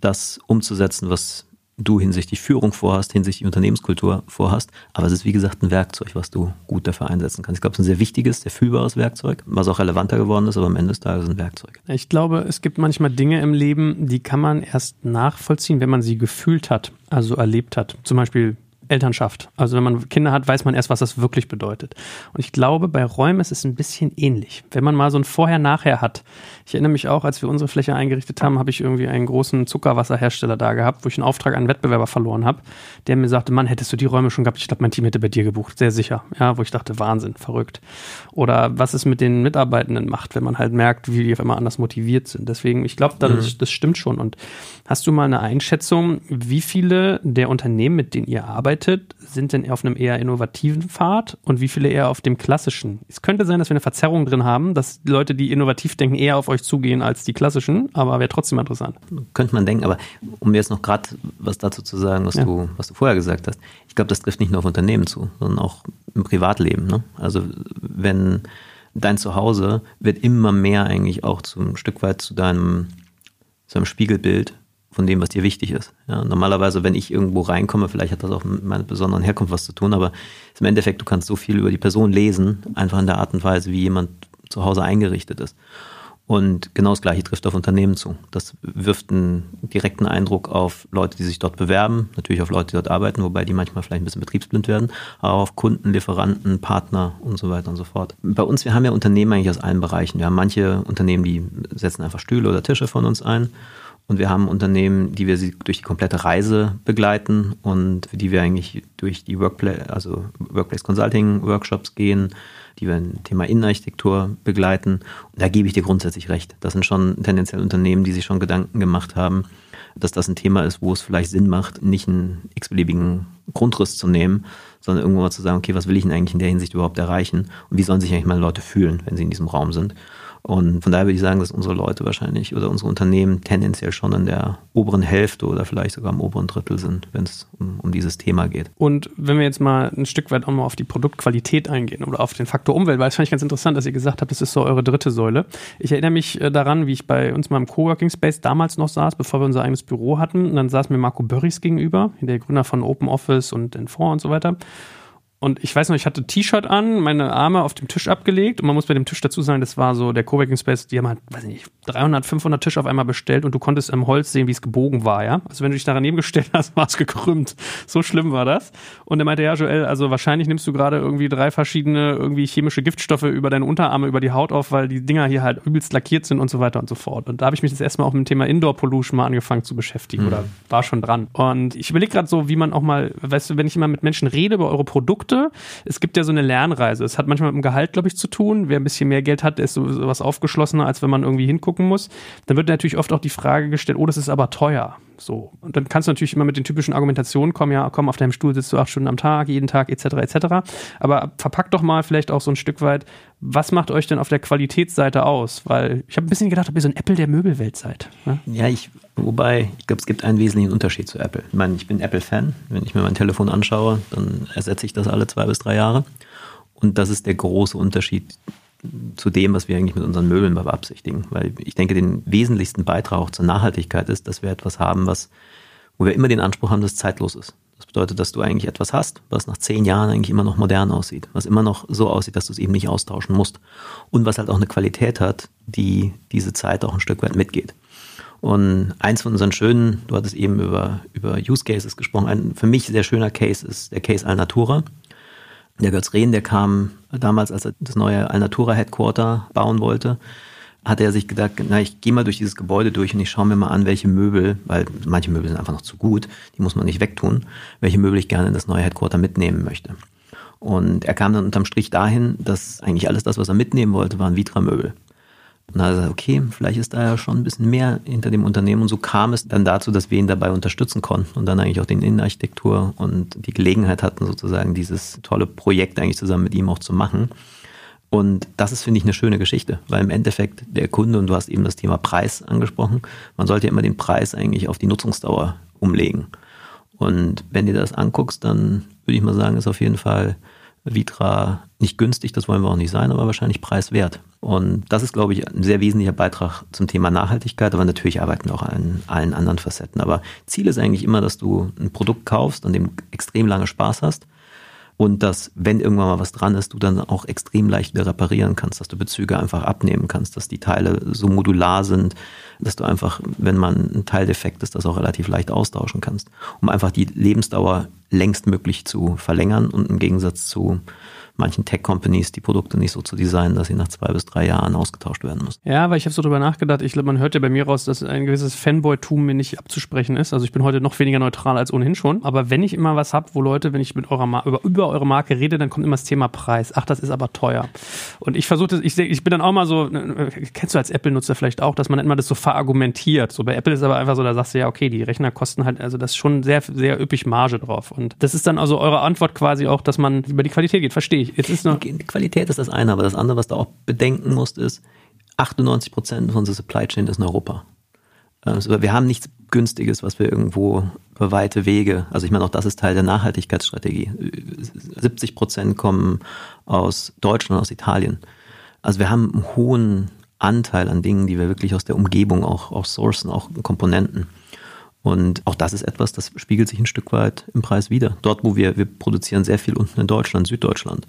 das umzusetzen, was du hinsichtlich Führung vorhast, hinsichtlich Unternehmenskultur vorhast. Aber es ist, wie gesagt, ein Werkzeug, was du gut dafür einsetzen kannst. Ich glaube, es ist ein sehr wichtiges, sehr fühlbares Werkzeug, was auch relevanter geworden ist, aber am Ende des Tages ein Werkzeug. Ich glaube, es gibt manchmal Dinge im Leben, die kann man erst nachvollziehen, wenn man sie gefühlt hat, also erlebt hat. Zum Beispiel Elternschaft. Also wenn man Kinder hat, weiß man erst, was das wirklich bedeutet. Und ich glaube, bei Räumen ist es ein bisschen ähnlich. Wenn man mal so ein Vorher-Nachher hat. Ich erinnere mich auch, als wir unsere Fläche eingerichtet haben, habe ich irgendwie einen großen Zuckerwasserhersteller da gehabt, wo ich einen Auftrag an einen Wettbewerber verloren habe, der mir sagte, Mann, hättest du die Räume schon gehabt? Ich glaube, mein Team hätte bei dir gebucht. Sehr sicher. Ja, wo ich dachte, Wahnsinn, verrückt. Oder was es mit den Mitarbeitenden macht, wenn man halt merkt, wie die auf einmal anders motiviert sind. Deswegen, ich glaube, das, mhm. das stimmt schon. Und hast du mal eine Einschätzung, wie viele der Unternehmen, mit denen ihr arbeitet, arbeitet, sind denn auf einem eher innovativen Pfad und wie viele eher auf dem klassischen? Es könnte sein, dass wir eine Verzerrung drin haben, dass Leute, die innovativ denken, eher auf euch zugehen als die klassischen, aber wäre trotzdem interessant. Könnte man denken, aber um jetzt noch gerade was dazu zu sagen, was, ja. du, was du vorher gesagt hast, ich glaube, das trifft nicht nur auf Unternehmen zu, sondern auch im Privatleben. Ne? Also wenn dein Zuhause wird immer mehr eigentlich auch zum Stück weit zu deinem, zu einem Spiegelbild von dem, was dir wichtig ist. Ja, normalerweise, wenn ich irgendwo reinkomme, vielleicht hat das auch mit meiner besonderen Herkunft was zu tun, aber im Endeffekt, du kannst so viel über die Person lesen, einfach in der Art und Weise, wie jemand zu Hause eingerichtet ist. Und genau das Gleiche trifft auf Unternehmen zu. Das wirft einen direkten Eindruck auf Leute, die sich dort bewerben, natürlich auf Leute, die dort arbeiten, wobei die manchmal vielleicht ein bisschen betriebsblind werden, aber auch auf Kunden, Lieferanten, Partner und so weiter und so fort. Bei uns, wir haben ja Unternehmen eigentlich aus allen Bereichen. Wir haben manche Unternehmen, die setzen einfach Stühle oder Tische von uns ein und wir haben Unternehmen, die wir durch die komplette Reise begleiten und für die wir eigentlich durch die Workplace, also Workplace Consulting Workshops gehen, die wir ein Thema Innenarchitektur begleiten. Und da gebe ich dir grundsätzlich recht. Das sind schon tendenziell Unternehmen, die sich schon Gedanken gemacht haben, dass das ein Thema ist, wo es vielleicht Sinn macht, nicht einen x-beliebigen Grundriss zu nehmen, sondern irgendwo mal zu sagen, okay, was will ich denn eigentlich in der Hinsicht überhaupt erreichen und wie sollen sich eigentlich mal Leute fühlen, wenn sie in diesem Raum sind. Und von daher würde ich sagen, dass unsere Leute wahrscheinlich oder unsere Unternehmen tendenziell schon in der oberen Hälfte oder vielleicht sogar im oberen Drittel sind, wenn es um, um dieses Thema geht. Und wenn wir jetzt mal ein Stück weit auch mal auf die Produktqualität eingehen oder auf den Faktor Umwelt, weil das fand ich ganz interessant, dass ihr gesagt habt, das ist so eure dritte Säule. Ich erinnere mich äh, daran, wie ich bei uns mal im Coworking Space damals noch saß, bevor wir unser eigenes Büro hatten. Und dann saß mir Marco Börries gegenüber, der Gründer von Open Office und Enfor und so weiter. Und ich weiß noch, ich hatte T-Shirt an, meine Arme auf dem Tisch abgelegt und man muss bei dem Tisch dazu sagen, das war so der Coworking Space, die haben halt, weiß ich nicht, 300, 500 Tische auf einmal bestellt und du konntest im Holz sehen, wie es gebogen war, ja. Also wenn du dich daran nebengestellt hast, war es gekrümmt. So schlimm war das. Und er meinte, ja, Joel, also wahrscheinlich nimmst du gerade irgendwie drei verschiedene irgendwie chemische Giftstoffe über deine Unterarme, über die Haut auf, weil die Dinger hier halt übelst lackiert sind und so weiter und so fort. Und da habe ich mich das erstmal auch mit dem Thema Indoor Pollution mal angefangen zu beschäftigen mhm. oder war schon dran. Und ich überlege gerade so, wie man auch mal, weißt du, wenn ich immer mit Menschen rede über eure Produkte, mochte. Es gibt ja so eine Lernreise. Es hat manchmal mit dem Gehalt, glaube ich, zu tun. Wer ein bisschen mehr Geld hat, ist sowas aufgeschlossener, als wenn man irgendwie hingucken muss. Dann wird natürlich oft auch die Frage gestellt, oh, das ist aber teuer. So. Und dann kannst du natürlich immer mit den typischen Argumentationen kommen, ja, komm, auf deinem Stuhl sitzt du acht Stunden am Tag, jeden Tag, etc., etc. Aber verpack doch mal vielleicht auch so ein Stück weit, was macht euch denn auf der Qualitätsseite aus? Weil ich habe ein bisschen gedacht, ob ihr so ein Apple der Möbelwelt seid. Ne? Ja, ich, wobei, ich glaube, es gibt einen wesentlichen Unterschied zu Apple. Ich meine, ich bin Apple-Fan. Wenn ich mir mein Telefon anschaue, dann ersetze ich das alle zwei bis drei Jahre. Und das ist der große Unterschied zu dem, was wir eigentlich mit unseren Möbeln beabsichtigen. Weil ich denke, den wesentlichsten Beitrag auch zur Nachhaltigkeit ist, dass wir etwas haben, was, wo wir immer den Anspruch haben, dass es zeitlos ist. Das bedeutet, dass du eigentlich etwas hast, was nach zehn Jahren eigentlich immer noch modern aussieht, was immer noch so aussieht, dass du es eben nicht austauschen musst und was halt auch eine Qualität hat, die diese Zeit auch ein Stück weit mitgeht. Und eins von unseren schönen, du hattest eben über, über Use Cases gesprochen, ein für mich sehr schöner Case ist der Case Alnatura. Der Götz Rehn, der kam damals, als er das neue Alnatura Headquarter bauen wollte, hat er sich gedacht, na, ich gehe mal durch dieses Gebäude durch und ich schaue mir mal an, welche Möbel, weil manche Möbel sind einfach noch zu gut, die muss man nicht wegtun, welche Möbel ich gerne in das neue Headquarter mitnehmen möchte. Und er kam dann unterm Strich dahin, dass eigentlich alles das, was er mitnehmen wollte, waren Vitra-Möbel. Und dann hat er gesagt, okay, vielleicht ist da ja schon ein bisschen mehr hinter dem Unternehmen. Und so kam es dann dazu, dass wir ihn dabei unterstützen konnten und dann eigentlich auch den Innenarchitektur und die Gelegenheit hatten, sozusagen dieses tolle Projekt eigentlich zusammen mit ihm auch zu machen. Und das ist, finde ich, eine schöne Geschichte, weil im Endeffekt der Kunde, und du hast eben das Thema Preis angesprochen, man sollte ja immer den Preis eigentlich auf die Nutzungsdauer umlegen. Und wenn du das anguckst, dann würde ich mal sagen, ist auf jeden Fall Vitra nicht günstig, das wollen wir auch nicht sein, aber wahrscheinlich preiswert. Und das ist, glaube ich, ein sehr wesentlicher Beitrag zum Thema Nachhaltigkeit, aber natürlich arbeiten wir auch an allen anderen Facetten. Aber Ziel ist eigentlich immer, dass du ein Produkt kaufst, an dem extrem lange Spaß hast und dass, wenn irgendwann mal was dran ist, du dann auch extrem leicht wieder reparieren kannst, dass du Bezüge einfach abnehmen kannst, dass die Teile so modular sind, dass du einfach, wenn man ein Teil defekt ist, das auch relativ leicht austauschen kannst, um einfach die Lebensdauer längstmöglich zu verlängern und im Gegensatz zu manchen Tech-Companies die Produkte nicht so zu designen, dass sie nach zwei bis drei Jahren ausgetauscht werden müssen. Ja, weil ich habe so drüber nachgedacht. Ich glaube, man hört ja bei mir raus, dass ein gewisses Fanboy-Tum mir nicht abzusprechen ist. Also ich bin heute noch weniger neutral als ohnehin schon. Aber wenn ich immer was habe, wo Leute, wenn ich mit eurer Mar über, über eure Marke rede, dann kommt immer das Thema Preis. Ach, das ist aber teuer. Und ich versuche das, ich, ich bin dann auch mal so, ne, kennst du als Apple-Nutzer vielleicht auch, dass man immer das so verargumentiert. So bei Apple ist aber einfach so, da sagst du ja, okay, die Rechner kosten halt, also das ist schon sehr, sehr üppig Marge drauf. Und das ist dann also eure Antwort quasi auch, dass man über die Qualität geht. Verstehe ich. Jetzt ist noch Qualität ist das eine, aber das andere, was du auch bedenken musst, ist, 98 Prozent unserer Supply Chain ist in Europa. Also wir haben nichts Günstiges, was wir irgendwo über weite Wege, also ich meine, auch das ist Teil der Nachhaltigkeitsstrategie. 70 Prozent kommen aus Deutschland, aus Italien. Also wir haben einen hohen Anteil an Dingen, die wir wirklich aus der Umgebung auch, auch sourcen, auch Komponenten. Und auch das ist etwas, das spiegelt sich ein Stück weit im Preis wieder. Dort, wo wir, wir produzieren sehr viel unten in Deutschland, Süddeutschland.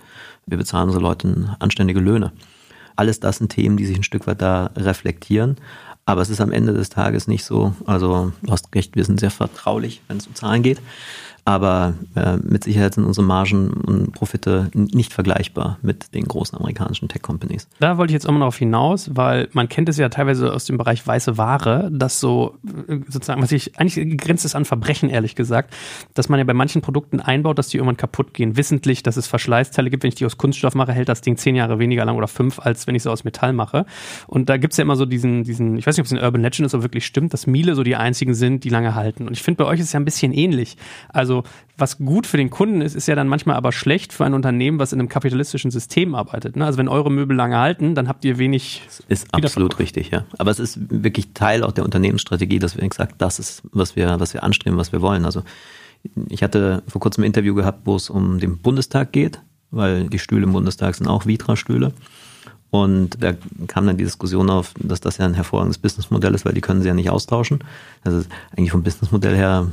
Wir bezahlen unsere Leute anständige Löhne. Alles das sind Themen, die sich ein Stück weit da reflektieren. Aber es ist am Ende des Tages nicht so, also du hast recht, wir sind sehr vertraulich, wenn es um Zahlen geht. Aber äh, mit Sicherheit sind unsere Margen und Profite nicht vergleichbar mit den großen amerikanischen Tech-Companies. Da wollte ich jetzt mal darauf hinaus, weil man kennt es ja teilweise aus dem Bereich weiße Ware, dass so äh, sozusagen, was ich eigentlich grenzt es an Verbrechen, ehrlich gesagt, dass man ja bei manchen Produkten einbaut, dass die irgendwann kaputt gehen. Wissentlich, dass es Verschleißteile gibt. Wenn ich die aus Kunststoff mache, hält das Ding zehn Jahre weniger lang oder fünf, als wenn ich sie aus Metall mache. Und da gibt es ja immer so diesen, diesen, ich weiß nicht, ob es ein Urban Legend ist, aber wirklich stimmt, dass Miele so die einzigen sind, die lange halten. Und ich finde, bei euch ist es ja ein bisschen ähnlich. Also also was gut für den Kunden ist, ist ja dann manchmal aber schlecht für ein Unternehmen, was in einem kapitalistischen System arbeitet. Ne? Also wenn eure Möbel lange halten, dann habt ihr wenig. Ist absolut richtig, ja. Aber es ist wirklich Teil auch der Unternehmensstrategie, dass wir gesagt, das ist, was wir, was wir anstreben, was wir wollen. Also ich hatte vor kurzem ein Interview gehabt, wo es um den Bundestag geht, weil die Stühle im Bundestag sind auch Vitra-Stühle. Und da kam dann die Diskussion auf, dass das ja ein hervorragendes Businessmodell ist, weil die können sie ja nicht austauschen. Also eigentlich vom Businessmodell her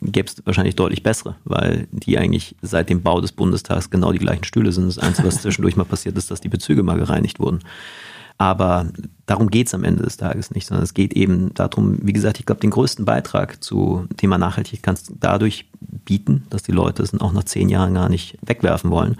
gäbe es wahrscheinlich deutlich bessere, weil die eigentlich seit dem Bau des Bundestags genau die gleichen Stühle sind. Das Einzige, was [laughs] zwischendurch mal passiert ist, dass die Bezüge mal gereinigt wurden. Aber darum geht es am Ende des Tages nicht, sondern es geht eben darum, wie gesagt, ich glaube, den größten Beitrag zu Thema Nachhaltigkeit kannst du dadurch bieten, dass die Leute es auch nach zehn Jahren gar nicht wegwerfen wollen.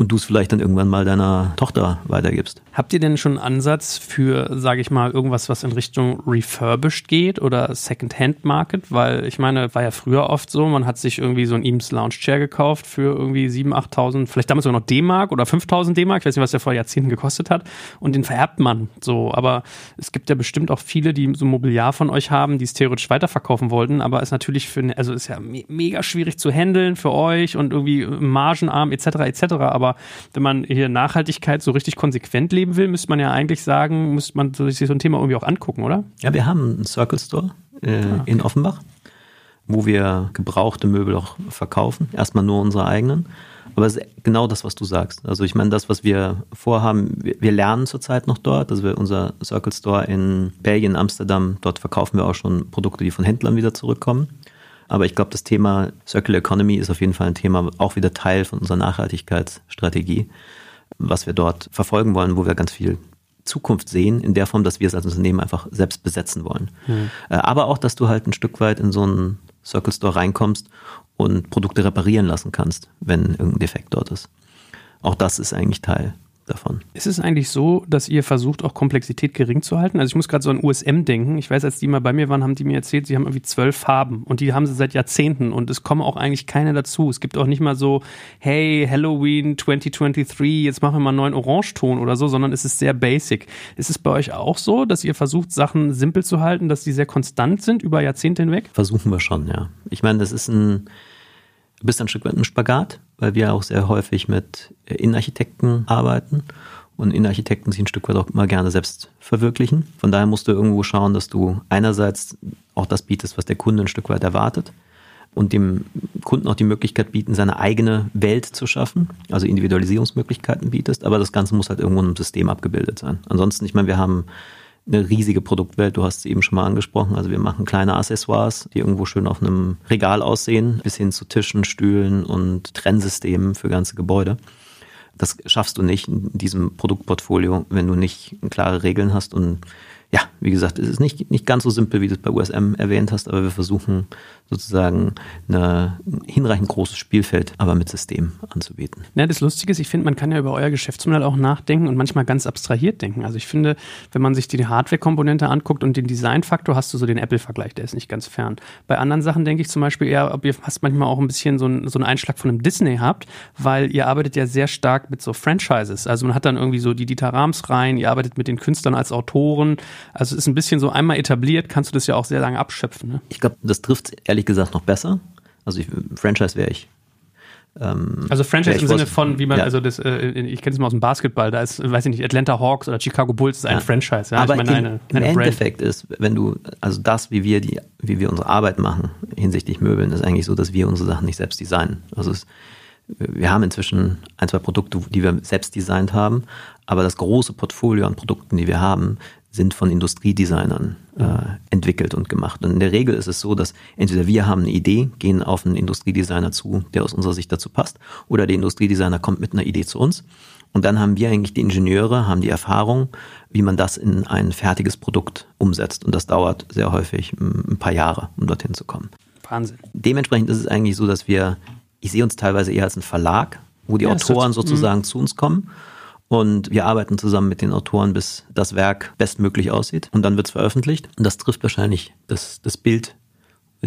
Und du es vielleicht dann irgendwann mal deiner Tochter weitergibst. Habt ihr denn schon einen Ansatz für, sage ich mal, irgendwas, was in Richtung refurbished geht oder Second-Hand Market? Weil ich meine, war ja früher oft so, man hat sich irgendwie so ein Eames Lounge Chair gekauft für irgendwie 7.000, 8.000, vielleicht damals sogar noch D-Mark oder 5.000 D-Mark, ich weiß nicht, was der vor Jahrzehnten gekostet hat und den vererbt man so. Aber es gibt ja bestimmt auch viele, die so Mobiliar von euch haben, die es theoretisch weiterverkaufen wollten, aber ist natürlich für, also ist ja me mega schwierig zu handeln für euch und irgendwie margenarm etc. etc. Aber wenn man hier Nachhaltigkeit so richtig konsequent leben will, müsste man ja eigentlich sagen, müsste man sich so ein Thema irgendwie auch angucken, oder? Ja, wir haben einen Circle Store äh, ah, okay. in Offenbach, wo wir gebrauchte Möbel auch verkaufen. Erstmal nur unsere eigenen. Aber es ist genau das, was du sagst. Also ich meine, das, was wir vorhaben, wir, wir lernen zurzeit noch dort. Also wir, unser Circle Store in Belgien, Amsterdam, dort verkaufen wir auch schon Produkte, die von Händlern wieder zurückkommen. Aber ich glaube, das Thema Circular Economy ist auf jeden Fall ein Thema, auch wieder Teil von unserer Nachhaltigkeitsstrategie, was wir dort verfolgen wollen, wo wir ganz viel Zukunft sehen, in der Form, dass wir es als Unternehmen einfach selbst besetzen wollen. Mhm. Aber auch, dass du halt ein Stück weit in so einen Circle Store reinkommst und Produkte reparieren lassen kannst, wenn irgendein Defekt dort ist. Auch das ist eigentlich Teil davon. Ist es eigentlich so, dass ihr versucht, auch Komplexität gering zu halten? Also ich muss gerade so an USM denken. Ich weiß, als die mal bei mir waren, haben die mir erzählt, sie haben irgendwie zwölf Farben und die haben sie seit Jahrzehnten und es kommen auch eigentlich keine dazu. Es gibt auch nicht mal so, hey, Halloween 2023, jetzt machen wir mal einen neuen Orangeton oder so, sondern es ist sehr basic. Ist es bei euch auch so, dass ihr versucht, Sachen simpel zu halten, dass die sehr konstant sind über Jahrzehnte hinweg? Versuchen wir schon, ja. Ich meine, das ist ein Du bist ein Stück weit im Spagat, weil wir auch sehr häufig mit Innenarchitekten arbeiten und Innenarchitekten sich ein Stück weit auch immer gerne selbst verwirklichen. Von daher musst du irgendwo schauen, dass du einerseits auch das bietest, was der Kunde ein Stück weit erwartet und dem Kunden auch die Möglichkeit bieten, seine eigene Welt zu schaffen, also Individualisierungsmöglichkeiten bietest, aber das Ganze muss halt irgendwo im System abgebildet sein. Ansonsten, ich meine, wir haben eine riesige Produktwelt. Du hast sie eben schon mal angesprochen. Also wir machen kleine Accessoires, die irgendwo schön auf einem Regal aussehen, bis hin zu Tischen, Stühlen und Trennsystemen für ganze Gebäude. Das schaffst du nicht in diesem Produktportfolio, wenn du nicht klare Regeln hast und ja, wie gesagt, es ist nicht, nicht ganz so simpel, wie du es bei USM erwähnt hast, aber wir versuchen sozusagen ein hinreichend großes Spielfeld, aber mit System anzubieten. Ja, das Lustige ist, ich finde, man kann ja über euer Geschäftsmodell auch nachdenken und manchmal ganz abstrahiert denken. Also ich finde, wenn man sich die Hardware-Komponente anguckt und den Designfaktor, hast du so den Apple-Vergleich, der ist nicht ganz fern. Bei anderen Sachen denke ich zum Beispiel eher, ob ihr fast manchmal auch ein bisschen so, ein, so einen Einschlag von einem Disney habt, weil ihr arbeitet ja sehr stark mit so Franchises. Also man hat dann irgendwie so die Dieter Rams rein, ihr arbeitet mit den Künstlern als Autoren, also es ist ein bisschen so einmal etabliert, kannst du das ja auch sehr lange abschöpfen. Ne? Ich glaube, das trifft ehrlich gesagt noch besser. Also ich, Franchise wäre ich ähm, also Franchise im Sinne von, wie man, ja. also das, äh, ich kenne es mal aus dem Basketball, da ist, weiß ich nicht, Atlanta Hawks oder Chicago Bulls ist ein ja. Franchise. Ja? Aber ich meine, eine, im, eine Endeffekt ist, wenn du, also das, wie wir die, wie wir unsere Arbeit machen hinsichtlich Möbeln, ist eigentlich so, dass wir unsere Sachen nicht selbst designen. Also es, wir haben inzwischen ein, zwei Produkte, die wir selbst designt haben, aber das große Portfolio an Produkten, die wir haben, sind von Industriedesignern äh, entwickelt und gemacht. Und in der Regel ist es so, dass entweder wir haben eine Idee, gehen auf einen Industriedesigner zu, der aus unserer Sicht dazu passt, oder der Industriedesigner kommt mit einer Idee zu uns. Und dann haben wir eigentlich die Ingenieure, haben die Erfahrung, wie man das in ein fertiges Produkt umsetzt. Und das dauert sehr häufig ein paar Jahre, um dorthin zu kommen. Wahnsinn. Dementsprechend ist es eigentlich so, dass wir, ich sehe uns teilweise eher als ein Verlag, wo die ja, Autoren sozusagen zu uns kommen und wir arbeiten zusammen mit den Autoren, bis das Werk bestmöglich aussieht. Und dann wird es veröffentlicht. Und das trifft wahrscheinlich das, das Bild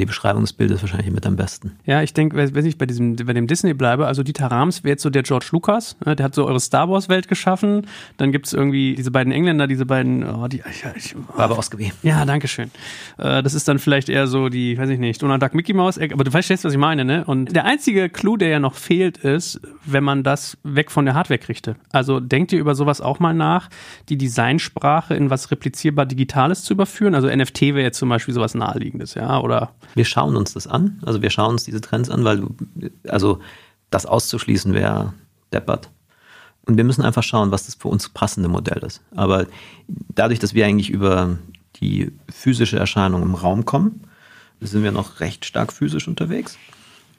die Beschreibung des Bildes wahrscheinlich mit am besten. Ja, ich denke, wenn ich bei diesem, bei dem Disney bleibe, also Dieter Rams wäre jetzt so der George Lucas, ne, der hat so eure Star Wars Welt geschaffen. Dann gibt es irgendwie diese beiden Engländer, diese beiden, oh, die, ich, ich, oh. Barbara Osgeby. Ja, danke schön. Äh, das ist dann vielleicht eher so die, weiß ich nicht, Donald Duck Mickey Mouse, aber du verstehst, was ich meine, ne? Und der einzige Clou, der ja noch fehlt, ist, wenn man das weg von der Hardware kriegte. Also denkt ihr über sowas auch mal nach, die Designsprache in was replizierbar Digitales zu überführen? Also NFT wäre jetzt zum Beispiel sowas naheliegendes, ja, oder? Wir schauen uns das an. Also wir schauen uns diese Trends an, weil also das auszuschließen wäre deppert. Und wir müssen einfach schauen, was das für uns passende Modell ist. Aber dadurch, dass wir eigentlich über die physische Erscheinung im Raum kommen, sind wir noch recht stark physisch unterwegs.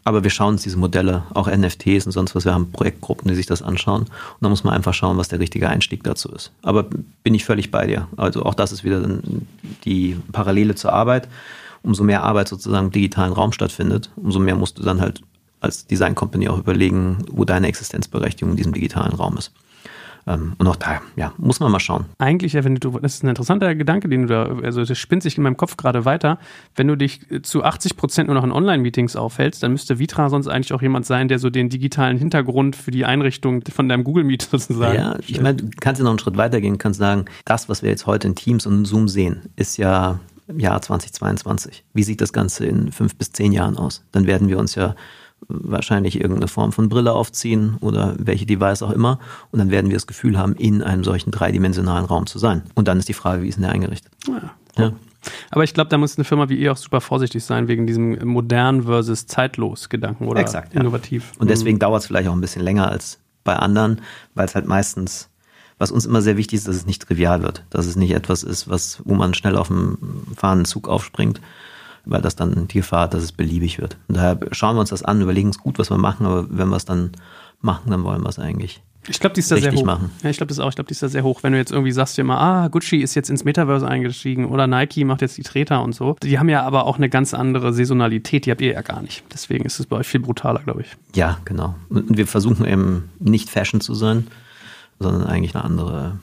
Aber wir schauen uns diese Modelle, auch NFTs und sonst was, wir haben Projektgruppen, die sich das anschauen. Und da muss man einfach schauen, was der richtige Einstieg dazu ist. Aber bin ich völlig bei dir. Also auch das ist wieder die Parallele zur Arbeit umso mehr Arbeit sozusagen im digitalen Raum stattfindet, umso mehr musst du dann halt als Design Company auch überlegen, wo deine Existenzberechtigung in diesem digitalen Raum ist. Ähm, und auch da, ja, muss man mal schauen. Eigentlich, wenn du, das ist ein interessanter Gedanke, den du da, also das spinnt sich in meinem Kopf gerade weiter. Wenn du dich zu 80 Prozent nur noch in Online-Meetings aufhältst, dann müsste Vitra sonst eigentlich auch jemand sein, der so den digitalen Hintergrund für die Einrichtung von deinem Google Meet [laughs] sozusagen. Ja, ich meine, du kannst ja noch einen Schritt weitergehen, kannst sagen, das, was wir jetzt heute in Teams und Zoom sehen, ist ja im Jahr 2022. Wie sieht das Ganze in fünf bis zehn Jahren aus? Dann werden wir uns ja wahrscheinlich irgendeine Form von Brille aufziehen oder welche Device auch immer. Und dann werden wir das Gefühl haben, in einem solchen dreidimensionalen Raum zu sein. Und dann ist die Frage, wie ist denn der eingerichtet? Ja. ja. Aber ich glaube, da muss eine Firma wie ihr auch super vorsichtig sein, wegen diesem modern versus zeitlos Gedanken oder Exakt, ja. innovativ. Und deswegen mhm. dauert es vielleicht auch ein bisschen länger als bei anderen, weil es halt meistens, was uns immer sehr wichtig ist, dass es nicht trivial wird. Dass es nicht etwas ist, was, wo man schnell auf dem fahrenden Zug aufspringt, weil das dann die Gefahr hat, dass es beliebig wird. Und daher schauen wir uns das an, überlegen uns gut, was wir machen, aber wenn wir es dann machen, dann wollen wir es eigentlich. Ich glaube, die ist da sehr hoch. Machen. Ja, ich glaube das auch. Ich glaube, die ist da sehr hoch. Wenn du jetzt irgendwie sagst dir mal, ah, Gucci ist jetzt ins Metaverse eingestiegen oder Nike macht jetzt die Treter und so. Die haben ja aber auch eine ganz andere Saisonalität. Die habt ihr ja gar nicht. Deswegen ist es bei euch viel brutaler, glaube ich. Ja, genau. Und wir versuchen eben nicht Fashion zu sein, sondern eigentlich eine andere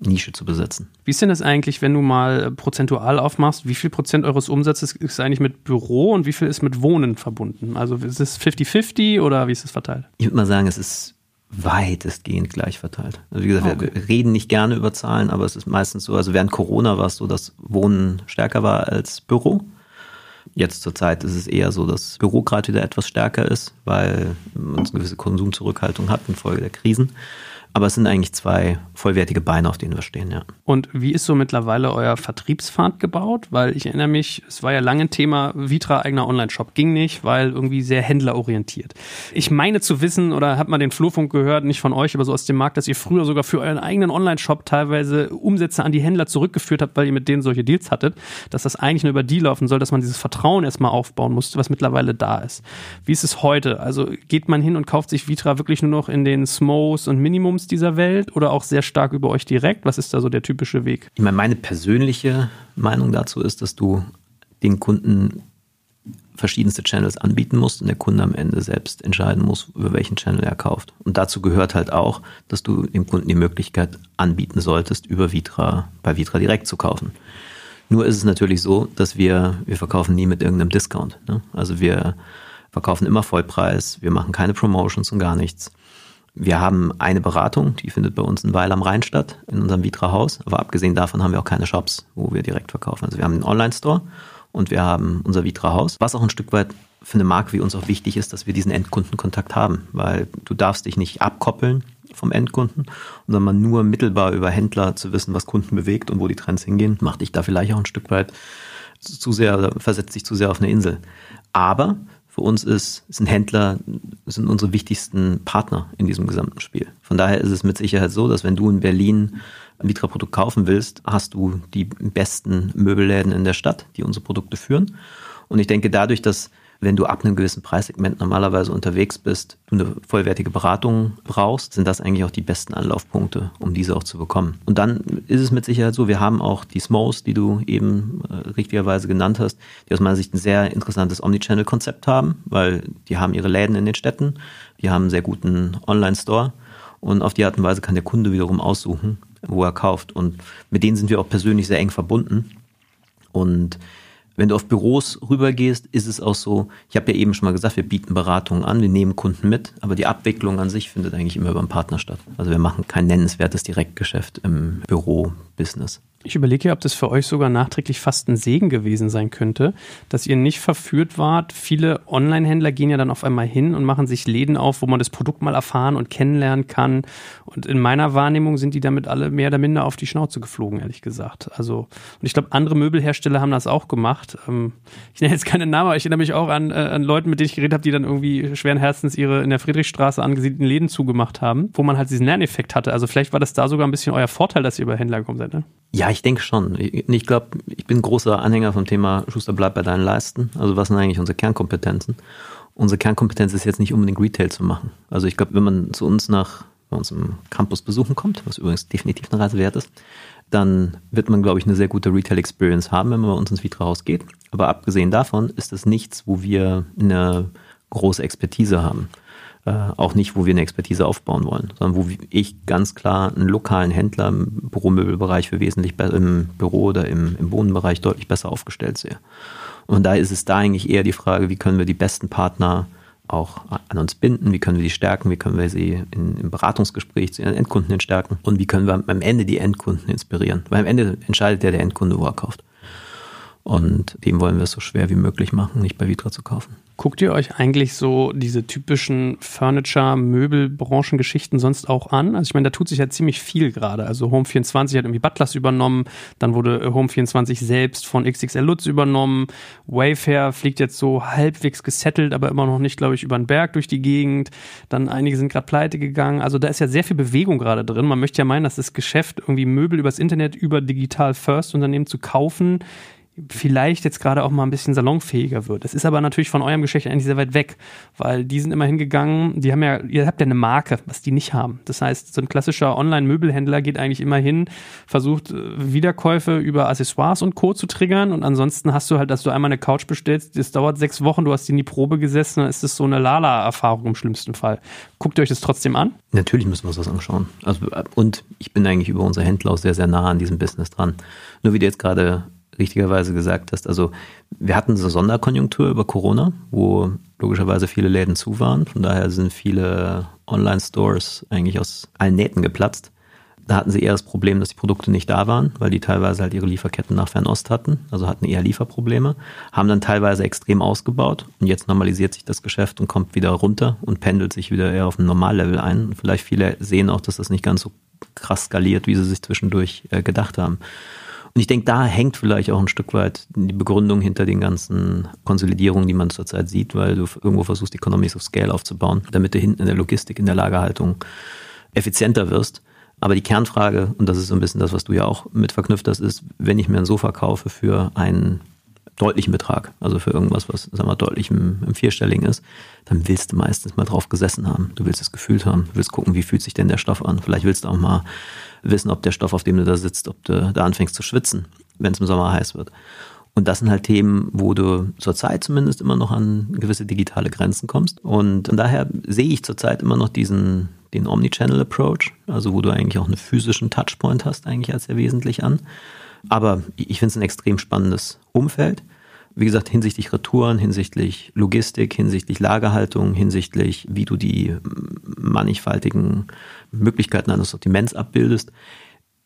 Nische zu besetzen. Wie ist denn das eigentlich, wenn du mal prozentual aufmachst? Wie viel Prozent eures Umsatzes ist eigentlich mit Büro und wie viel ist mit Wohnen verbunden? Also ist es 50-50 oder wie ist es verteilt? Ich würde mal sagen, es ist weitestgehend gleich verteilt. Also wie gesagt, okay. wir reden nicht gerne über Zahlen, aber es ist meistens so, also während Corona war es so, dass Wohnen stärker war als Büro. Jetzt zur Zeit ist es eher so, dass Büro gerade wieder etwas stärker ist, weil man eine gewisse Konsumzurückhaltung hat infolge der Krisen. Aber es sind eigentlich zwei vollwertige Beine, auf denen wir stehen, ja. Und wie ist so mittlerweile euer Vertriebspfad gebaut? Weil ich erinnere mich, es war ja lange ein Thema, Vitra eigener Online-Shop ging nicht, weil irgendwie sehr händlerorientiert. Ich meine zu wissen, oder hat man den Flurfunk gehört, nicht von euch, aber so aus dem Markt, dass ihr früher sogar für euren eigenen Online-Shop teilweise Umsätze an die Händler zurückgeführt habt, weil ihr mit denen solche Deals hattet, dass das eigentlich nur über die laufen soll, dass man dieses Vertrauen erstmal aufbauen musste, was mittlerweile da ist. Wie ist es heute? Also geht man hin und kauft sich Vitra wirklich nur noch in den Smos und Minimums Platforms dieser Welt oder auch sehr stark über euch direkt? Was ist da so der typische Weg? Ich meine, meine persönliche Meinung dazu ist, dass du den Kunden verschiedenste Channels anbieten musst und der Kunde am Ende selbst entscheiden muss, über welchen Channel er kauft. Und dazu gehört halt auch, dass du dem Kunden die Möglichkeit anbieten solltest, über Vitra, bei Vitra direkt zu kaufen. Nur ist es natürlich so, dass wir, wir verkaufen nie mit irgendeinem Discount. Ne? Also wir verkaufen immer Vollpreis, wir machen keine Promotions und gar nichts. Wir haben eine Beratung, die findet bei uns in Weil am Rhein statt, in unserem Vitra-Haus. Aber abgesehen davon haben wir auch keine Shops, wo wir direkt verkaufen. Also wir haben einen Online-Store und wir haben unser Vitra-Haus, was auch ein Stück weit für eine Marke wie uns auch wichtig ist, dass wir diesen Endkundenkontakt haben, weil du darfst dich nicht abkoppeln vom Endkunden, sondern nur mittelbar über Händler zu wissen, was Kunden bewegt und wo die Trends hingehen, macht dich da vielleicht auch ein Stück weit zu sehr, versetzt dich zu sehr auf eine Insel. Aber für uns ist, sind Händler, sind unsere wichtigsten Partner in diesem gesamten Spiel. Von daher ist es mit Sicherheit so, dass wenn du in Berlin ein Vitra-Produkt kaufen willst, hast du die besten Möbelläden in der Stadt, die unsere Produkte führen. Und ich denke dadurch, dass wenn du ab einem gewissen Preissegment normalerweise unterwegs bist, du eine vollwertige Beratung brauchst, sind das eigentlich auch die besten Anlaufpunkte, um diese auch zu bekommen. Und dann ist es mit Sicherheit so, wir haben auch die Smos, die du eben äh, richtigerweise genannt hast, die aus meiner Sicht ein sehr interessantes Omnichannel-Konzept haben, weil die haben ihre Läden in den Städten, die haben einen sehr guten Online-Store und auf die Art und Weise kann der Kunde wiederum aussuchen, wo er kauft. Und mit denen sind wir auch persönlich sehr eng verbunden. Und wenn du auf Büros rübergehst, ist es auch so, ich habe ja eben schon mal gesagt, wir bieten Beratungen an, wir nehmen Kunden mit, aber die Abwicklung an sich findet eigentlich immer über einen Partner statt. Also wir machen kein nennenswertes Direktgeschäft im Büro-Business. Ich überlege, ob das für euch sogar nachträglich fast ein Segen gewesen sein könnte, dass ihr nicht verführt wart. Viele Online-Händler gehen ja dann auf einmal hin und machen sich Läden auf, wo man das Produkt mal erfahren und kennenlernen kann. Und in meiner Wahrnehmung sind die damit alle mehr oder minder auf die Schnauze geflogen, ehrlich gesagt. Also, und ich glaube, andere Möbelhersteller haben das auch gemacht. Ähm, ich nenne jetzt keine Namen, aber ich erinnere mich auch an, äh, an Leute, mit denen ich geredet habe, die dann irgendwie schweren Herzens ihre in der Friedrichstraße angesiedelten Läden zugemacht haben, wo man halt diesen Lerneffekt hatte. Also vielleicht war das da sogar ein bisschen euer Vorteil, dass ihr über Händler gekommen seid, ne? Ja, ich denke schon. Ich glaube, ich bin großer Anhänger vom Thema Schuster bleibt bei deinen Leisten. Also was sind eigentlich unsere Kernkompetenzen? Unsere Kernkompetenz ist jetzt nicht unbedingt Retail zu machen. Also ich glaube, wenn man zu uns nach bei uns im Campus besuchen kommt, was übrigens definitiv eine Reise wert ist, dann wird man, glaube ich, eine sehr gute Retail-Experience haben, wenn man bei uns ins Vitra-Haus geht. Aber abgesehen davon ist das nichts, wo wir eine große Expertise haben. Äh, auch nicht, wo wir eine Expertise aufbauen wollen, sondern wo ich ganz klar einen lokalen Händler im Büromöbelbereich für wesentlich im Büro oder im, im Wohnbereich deutlich besser aufgestellt sehe. Und da ist es da eigentlich eher die Frage, wie können wir die besten Partner auch an uns binden, wie können wir die stärken, wie können wir sie in, im Beratungsgespräch zu ihren Endkunden hin stärken und wie können wir am Ende die Endkunden inspirieren. Weil am Ende entscheidet ja der Endkunde, wo er kauft. Und dem wollen wir es so schwer wie möglich machen, nicht bei Vitra zu kaufen. Guckt ihr euch eigentlich so diese typischen Furniture, Möbel, Branchengeschichten sonst auch an? Also ich meine, da tut sich ja ziemlich viel gerade. Also Home24 hat irgendwie Butlers übernommen, dann wurde Home24 selbst von XXL Lutz übernommen. Wayfair fliegt jetzt so halbwegs gesettelt, aber immer noch nicht, glaube ich, über den Berg durch die Gegend. Dann einige sind gerade pleite gegangen. Also da ist ja sehr viel Bewegung gerade drin. Man möchte ja meinen, dass das Geschäft irgendwie Möbel übers Internet, über Digital First Unternehmen zu kaufen, vielleicht jetzt gerade auch mal ein bisschen salonfähiger wird. Das ist aber natürlich von eurem Geschäft eigentlich sehr weit weg, weil die sind immer hingegangen, die haben ja, ihr habt ja eine Marke, was die nicht haben. Das heißt, so ein klassischer Online-Möbelhändler geht eigentlich immer hin, versucht äh, Wiederkäufe über Accessoires und Co. zu triggern und ansonsten hast du halt, dass du einmal eine Couch bestellst, das dauert sechs Wochen, du hast die in die Probe gesessen, dann ist das so eine Lala-Erfahrung im schlimmsten Fall. Guckt ihr euch das trotzdem an? Natürlich müssen wir uns das anschauen. Also, äh, und ich bin eigentlich über unsere Händler auch sehr, sehr nah an diesem Business dran. Nur wie du jetzt gerade richtigerweise gesagt hast. Also wir hatten so Sonderkonjunktur über Corona, wo logischerweise viele Läden zu waren. Von daher sind viele Online-Stores eigentlich aus allen Nähten geplatzt. Da hatten sie eher das Problem, dass die Produkte nicht da waren, weil die teilweise halt ihre Lieferketten nach Fernost hatten, also hatten eher Lieferprobleme, haben dann teilweise extrem ausgebaut und jetzt normalisiert sich das Geschäft und kommt wieder runter und pendelt sich wieder eher auf ein Normallevel ein. Vielleicht viele sehen auch, dass das nicht ganz so krass skaliert, wie sie sich zwischendurch äh, gedacht haben. Und ich denke, da hängt vielleicht auch ein Stück weit die Begründung hinter den ganzen Konsolidierungen, die man zurzeit sieht, weil du irgendwo versuchst, Economies of Scale aufzubauen, damit du hinten in der Logistik, in der Lagerhaltung effizienter wirst. Aber die Kernfrage, und das ist so ein bisschen das, was du ja auch mit verknüpft hast, ist, wenn ich mir ein Sofa kaufe für einen deutlichen Betrag, also für irgendwas, was sagen wir, deutlich im, im Vierstelligen ist, dann willst du meistens mal drauf gesessen haben. Du willst es gefühlt haben. Du willst gucken, wie fühlt sich denn der Stoff an. Vielleicht willst du auch mal wissen, ob der Stoff, auf dem du da sitzt, ob du da anfängst zu schwitzen, wenn es im Sommer heiß wird. Und das sind halt Themen, wo du zurzeit zumindest immer noch an gewisse digitale Grenzen kommst. Und daher sehe ich zurzeit immer noch diesen, den Omnichannel-Approach, also wo du eigentlich auch einen physischen Touchpoint hast, eigentlich als sehr wesentlich an. Aber ich finde es ein extrem spannendes Umfeld. Wie gesagt, hinsichtlich Retouren, hinsichtlich Logistik, hinsichtlich Lagerhaltung, hinsichtlich, wie du die mannigfaltigen Möglichkeiten eines Sortiments abbildest,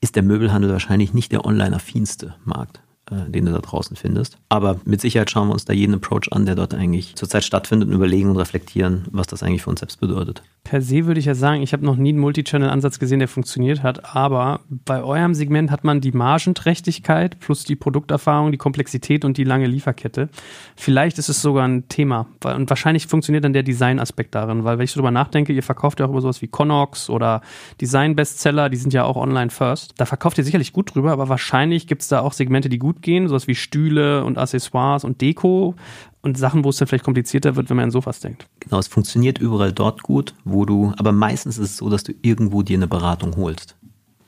ist der Möbelhandel wahrscheinlich nicht der online-affinste Markt. Äh, den du da draußen findest. Aber mit Sicherheit schauen wir uns da jeden Approach an, der dort eigentlich zurzeit stattfindet und überlegen und reflektieren, was das eigentlich für uns selbst bedeutet. Per se würde ich ja sagen, ich habe noch nie einen Multichannel-Ansatz gesehen, der funktioniert hat, aber bei eurem Segment hat man die Margenträchtigkeit plus die Produkterfahrung, die Komplexität und die lange Lieferkette. Vielleicht ist es sogar ein Thema und wahrscheinlich funktioniert dann der Design-Aspekt darin, weil wenn ich so drüber nachdenke, ihr verkauft ja auch über sowas wie Connox oder Design-Bestseller, die sind ja auch online first. Da verkauft ihr sicherlich gut drüber, aber wahrscheinlich gibt es da auch Segmente, die gut gehen, sowas wie Stühle und Accessoires und Deko und Sachen, wo es dann vielleicht komplizierter wird, wenn man an Sofas denkt. Genau, es funktioniert überall dort gut, wo du, aber meistens ist es so, dass du irgendwo dir eine Beratung holst.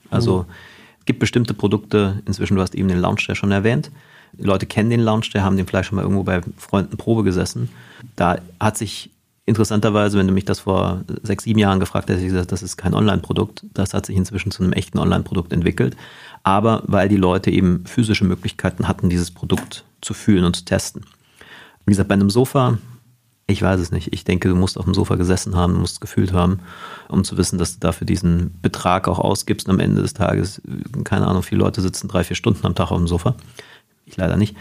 Also mhm. es gibt bestimmte Produkte, inzwischen, du hast eben den Lounge schon erwähnt. Die Leute kennen den Lounge haben den vielleicht schon mal irgendwo bei Freunden Probe gesessen. Da hat sich interessanterweise, wenn du mich das vor sechs, sieben Jahren gefragt hättest, ich gesagt, das ist kein Online-Produkt. Das hat sich inzwischen zu einem echten Online-Produkt entwickelt aber weil die Leute eben physische Möglichkeiten hatten, dieses Produkt zu fühlen und zu testen. Wie gesagt, bei einem Sofa, ich weiß es nicht. Ich denke, du musst auf dem Sofa gesessen haben, musst gefühlt haben, um zu wissen, dass du dafür diesen Betrag auch ausgibst. Und am Ende des Tages, keine Ahnung, viele Leute sitzen drei, vier Stunden am Tag auf dem Sofa. Ich leider nicht.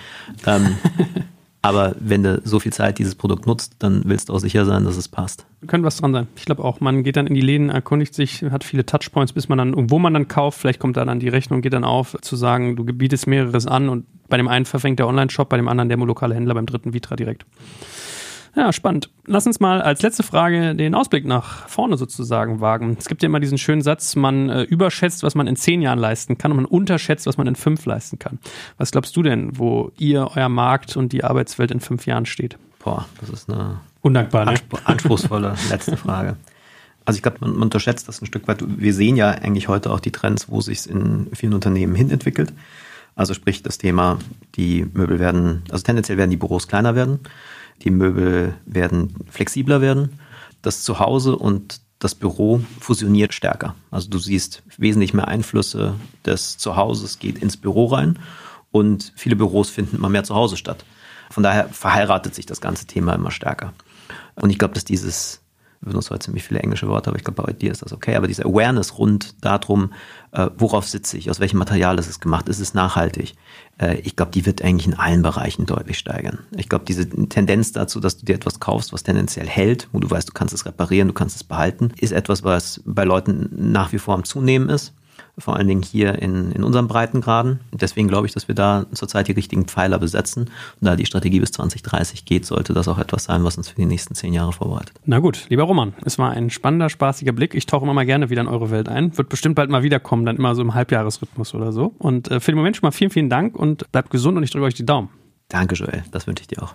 Ähm, [laughs] Aber wenn du so viel Zeit dieses Produkt nutzt, dann willst du auch sicher sein, dass es passt. Könnte was dran sein. Ich glaube auch, man geht dann in die Läden, erkundigt sich, hat viele Touchpoints, bis man dann, wo man dann kauft, vielleicht kommt da dann die Rechnung, geht dann auf, zu sagen, du bietest mehreres an und bei dem einen verfängt der Online-Shop, bei dem anderen der lokale Händler, beim dritten Vitra direkt. Ja, spannend. Lass uns mal als letzte Frage den Ausblick nach vorne sozusagen wagen. Es gibt ja immer diesen schönen Satz, man äh, überschätzt, was man in zehn Jahren leisten kann und man unterschätzt, was man in fünf leisten kann. Was glaubst du denn, wo ihr, euer Markt und die Arbeitswelt in fünf Jahren steht? Boah, das ist eine Undankbar, ne? anspruchsvolle [laughs] letzte Frage. Also ich glaube, man, man, unterschätzt das ein Stück weit. Wir sehen ja eigentlich heute auch die Trends, wo sich es in vielen Unternehmen hin entwickelt. Also sprich das Thema, die Möbel werden, also tendenziell werden die Büros kleiner werden Die Möbel werden flexibler werden. Das Zuhause und das Büro fusioniert stärker. Also du siehst wesentlich mehr Einflüsse des Zuhauses geht ins Büro rein und viele Büros finden immer mehr zu Hause statt. Von daher verheiratet sich das ganze Thema immer stärker. Und ich glaube, dass dieses wir benutzen heute ziemlich viele englische Worte, aber ich glaube, bei dir ist das okay. Aber diese Awareness rund darum, äh, worauf sitze ich, aus welchem Material ist es gemacht, ist es nachhaltig, äh, ich glaube, die wird eigentlich in allen Bereichen deutlich steigern. Ich glaube, diese Tendenz dazu, dass du dir etwas kaufst, was tendenziell hält, wo du weißt, du kannst es reparieren, du kannst es behalten, ist etwas, was bei Leuten nach wie vor am Zunehmen ist vor allen Dingen hier in, in unseren Breitengraden. Deswegen glaube ich, dass wir da zurzeit die richtigen Pfeiler besetzen. Und da die Strategie bis 2030 geht, sollte das auch etwas sein, was uns für die nächsten zehn Jahre vorbereitet. Na gut, lieber Roman, es war ein spannender, spaßiger Blick. Ich tauche immer mal gerne wieder in eure Welt ein. Wird bestimmt bald mal wiederkommen, dann immer so im Halbjahresrhythmus oder so. Und äh, für den Moment schon mal vielen, vielen Dank und bleibt gesund und ich drücke euch die Daumen. Danke, Joel. Das wünsche ich dir auch.